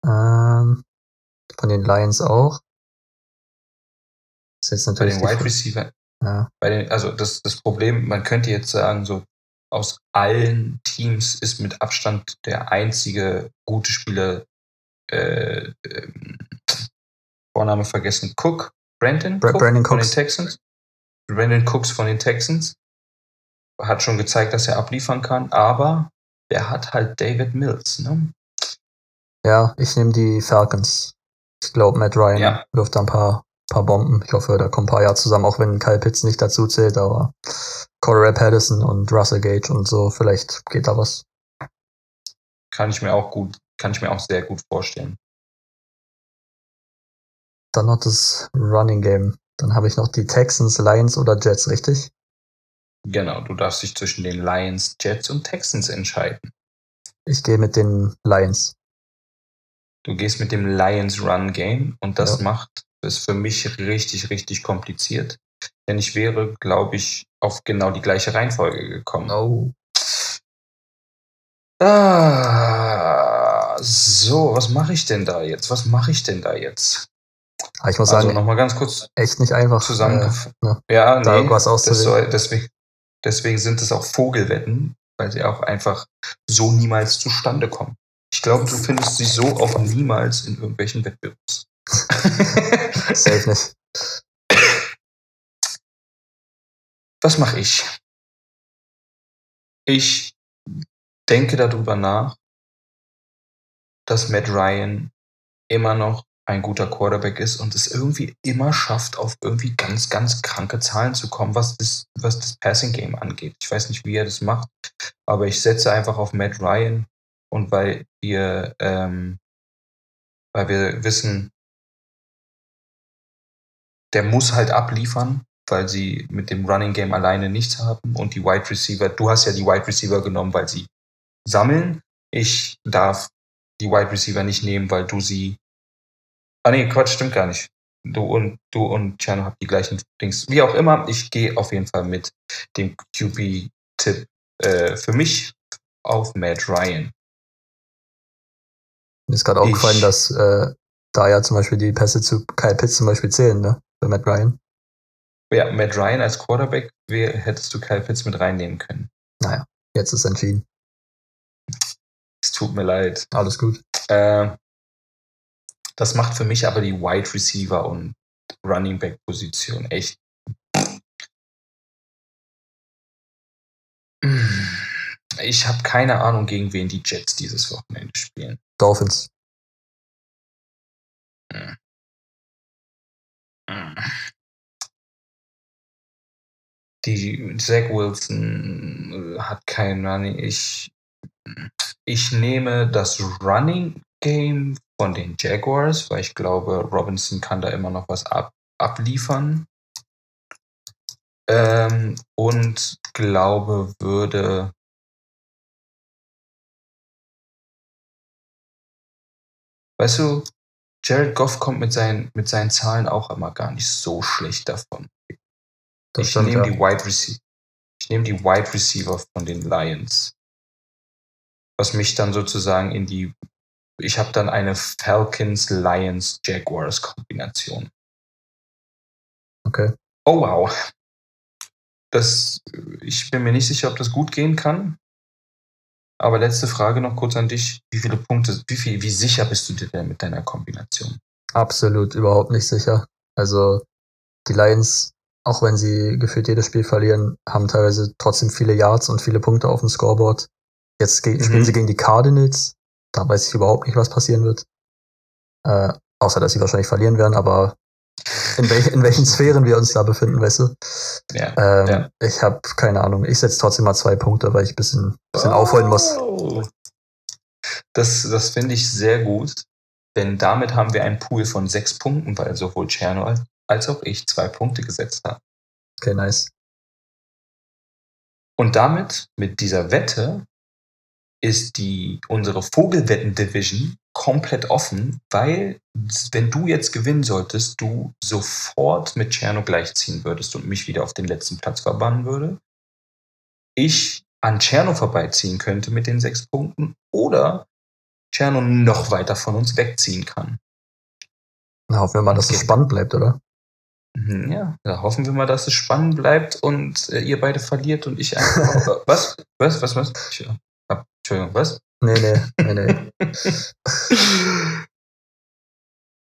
Ähm, von den Lions auch. Ist jetzt Bei natürlich den die Wide Receiver, ja. bei den, also das, das Problem, man könnte jetzt sagen, so aus allen Teams ist mit Abstand der einzige gute Spieler, äh, ähm, Vorname vergessen, Cook, Brandon Bra- Cook Brandon von den Cooks. Texans. Brandon Cooks von den Texans hat schon gezeigt, dass er abliefern kann, aber der hat halt David Mills, ne? Ja, ich nehme die Falcons. Ich glaube, Matt Ryan Ja. wirft da ein paar, paar Bomben. Ich hoffe, da kommen ein paar Jahre zusammen, auch wenn Kyle Pitts nicht dazu zählt, aber Corey Patterson und Russell Gage und so, vielleicht geht da was. Kann ich mir auch gut, kann ich mir auch sehr gut vorstellen. Dann noch das Running Game. Dann habe ich noch die Texans, Lions oder Jets, richtig? Genau, du darfst dich zwischen den Lions, Jets und Texans entscheiden. Ich gehe mit den Lions. Du gehst mit dem Lions Run Game und das Ja. macht es für mich richtig, richtig kompliziert. Denn ich wäre, glaube ich, auf genau die gleiche Reihenfolge gekommen. Oh. Ah, so, was mache ich denn da jetzt? Was mache ich denn da jetzt? Aber ich muss Also sagen, nochmal ganz kurz echt nicht einfach. zusammengefasst. ne, ja, da nee, was das auszuwählen. soll, deswegen, deswegen sind es auch Vogelwetten, weil sie auch einfach so niemals zustande kommen. Ich glaube, du findest sie so auch niemals in irgendwelchen Wettbewerbs. Äh, safe nicht. Was mache ich? Ich denke darüber nach, dass Matt Ryan immer noch ein guter Quarterback ist und es irgendwie immer schafft, auf irgendwie ganz, ganz kranke Zahlen zu kommen, was das, was das Passing Game angeht. Ich weiß nicht, wie er das macht, aber ich setze einfach auf Matt Ryan und weil wir, ähm, weil wir wissen, der muss halt abliefern, weil sie mit dem Running Game alleine nichts haben und die Wide Receiver, du hast ja die Wide Receiver genommen, weil sie sammeln. Ich darf die Wide Receiver nicht nehmen, weil du sie. Ah nee, Quatsch, stimmt gar nicht. Du und du und Chano habt die gleichen Dings. Wie auch immer, ich gehe auf jeden Fall mit dem QB-Tipp äh, für mich auf Matt Ryan. Mir ist gerade aufgefallen, dass äh, da ja zum Beispiel die Pässe zu Kyle Pitts zum Beispiel zählen, ne? Bei Matt Ryan. Ja, Matt Ryan als Quarterback wär, hättest du Kyle Pitts mit reinnehmen können. Naja. Jetzt ist entschieden. Es tut mir leid. Alles gut. Äh, das macht für mich aber die Wide Receiver und Running Back Position echt. Ich habe keine Ahnung, gegen wen die Jets dieses Wochenende spielen. Dolphins. Die Zach Wilson äh, hat keinen Running. Ich, ich nehme das Running Game von den Jaguars, weil ich glaube, Robinson kann da immer noch was ab, abliefern. Ähm, und glaube, würde Weißt du, Jared Goff kommt mit seinen, mit seinen Zahlen auch immer gar nicht so schlecht davon. Das ich nehme ja. die Wide Receiver. Ich nehme die Wide Receiver von den Lions. Was mich dann sozusagen in die. Ich habe dann eine Falcons, Lions, Jaguars Kombination. Okay. Oh wow. Das, ich bin mir nicht sicher, ob das gut gehen kann. Aber letzte Frage noch kurz an dich. Wie viele Punkte, wie viel, wie sicher bist du dir denn mit deiner Kombination? Absolut überhaupt nicht sicher. Also die Lions, auch wenn sie gefühlt jedes Spiel verlieren, haben teilweise trotzdem viele Yards und viele Punkte auf dem Scoreboard. Jetzt Mhm. spielen sie gegen die Cardinals. Da weiß ich überhaupt nicht, was passieren wird. Äh, außer, dass sie wahrscheinlich verlieren werden, aber in, wel in welchen Sphären wir uns da befinden, weißt du? Ja. Ähm, Ja. Ich habe keine Ahnung. Ich setze trotzdem mal zwei Punkte, weil ich ein bisschen, bisschen aufholen muss. Oh. Das, das finde ich sehr gut, denn damit haben wir einen Pool von sechs Punkten, weil sowohl Cherno als, als auch ich zwei Punkte gesetzt haben. Okay, nice. Und damit, mit dieser Wette, ist die, unsere Vogelwetten-Division komplett offen, weil wenn du jetzt gewinnen solltest, du sofort mit Cherno gleichziehen würdest und mich wieder auf den letzten Platz verbannen würde. Ich an Cherno vorbeiziehen könnte mit den sechs Punkten oder Cherno noch weiter von uns wegziehen kann. Na, hoffen wir mal, dass es Okay. spannend bleibt, oder? Mhm, Ja, da hoffen wir mal, dass es spannend bleibt und äh, ihr beide verliert und ich einfach. was? Was? Was? Was? Ich, Entschuldigung, was? Nee, nee, nee, nee.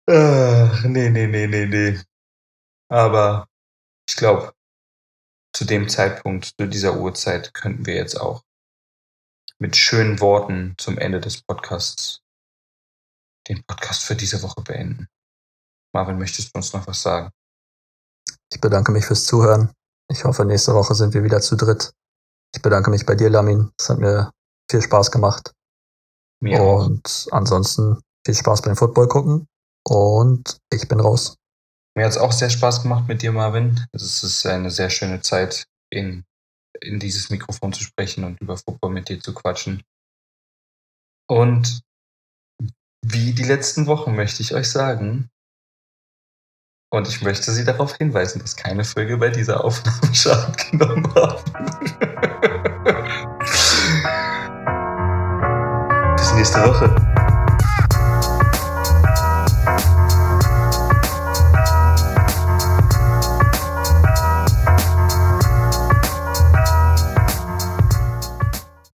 Ach, nee, nee, nee, nee, nee. Aber ich glaube, zu dem Zeitpunkt, zu dieser Uhrzeit, könnten wir jetzt auch mit schönen Worten zum Ende des Podcasts den Podcast für diese Woche beenden. Marvin, möchtest du uns noch was sagen? Ich bedanke mich fürs Zuhören. Ich hoffe, nächste Woche sind wir wieder zu dritt. Ich bedanke mich bei dir, Lamin. Es hat mir viel Spaß gemacht. Mir auch. Und ansonsten viel Spaß beim Football gucken. Und ich bin raus. Mir hat es auch sehr Spaß gemacht mit dir, Marvin. Es ist eine sehr schöne Zeit, in, in dieses Mikrofon zu sprechen und über Football mit dir zu quatschen. Und wie die letzten Wochen möchte ich euch sagen, und ich möchte Sie darauf hinweisen, dass keine Folge bei dieser Aufnahme Schaden genommen hat. Bis nächste Woche.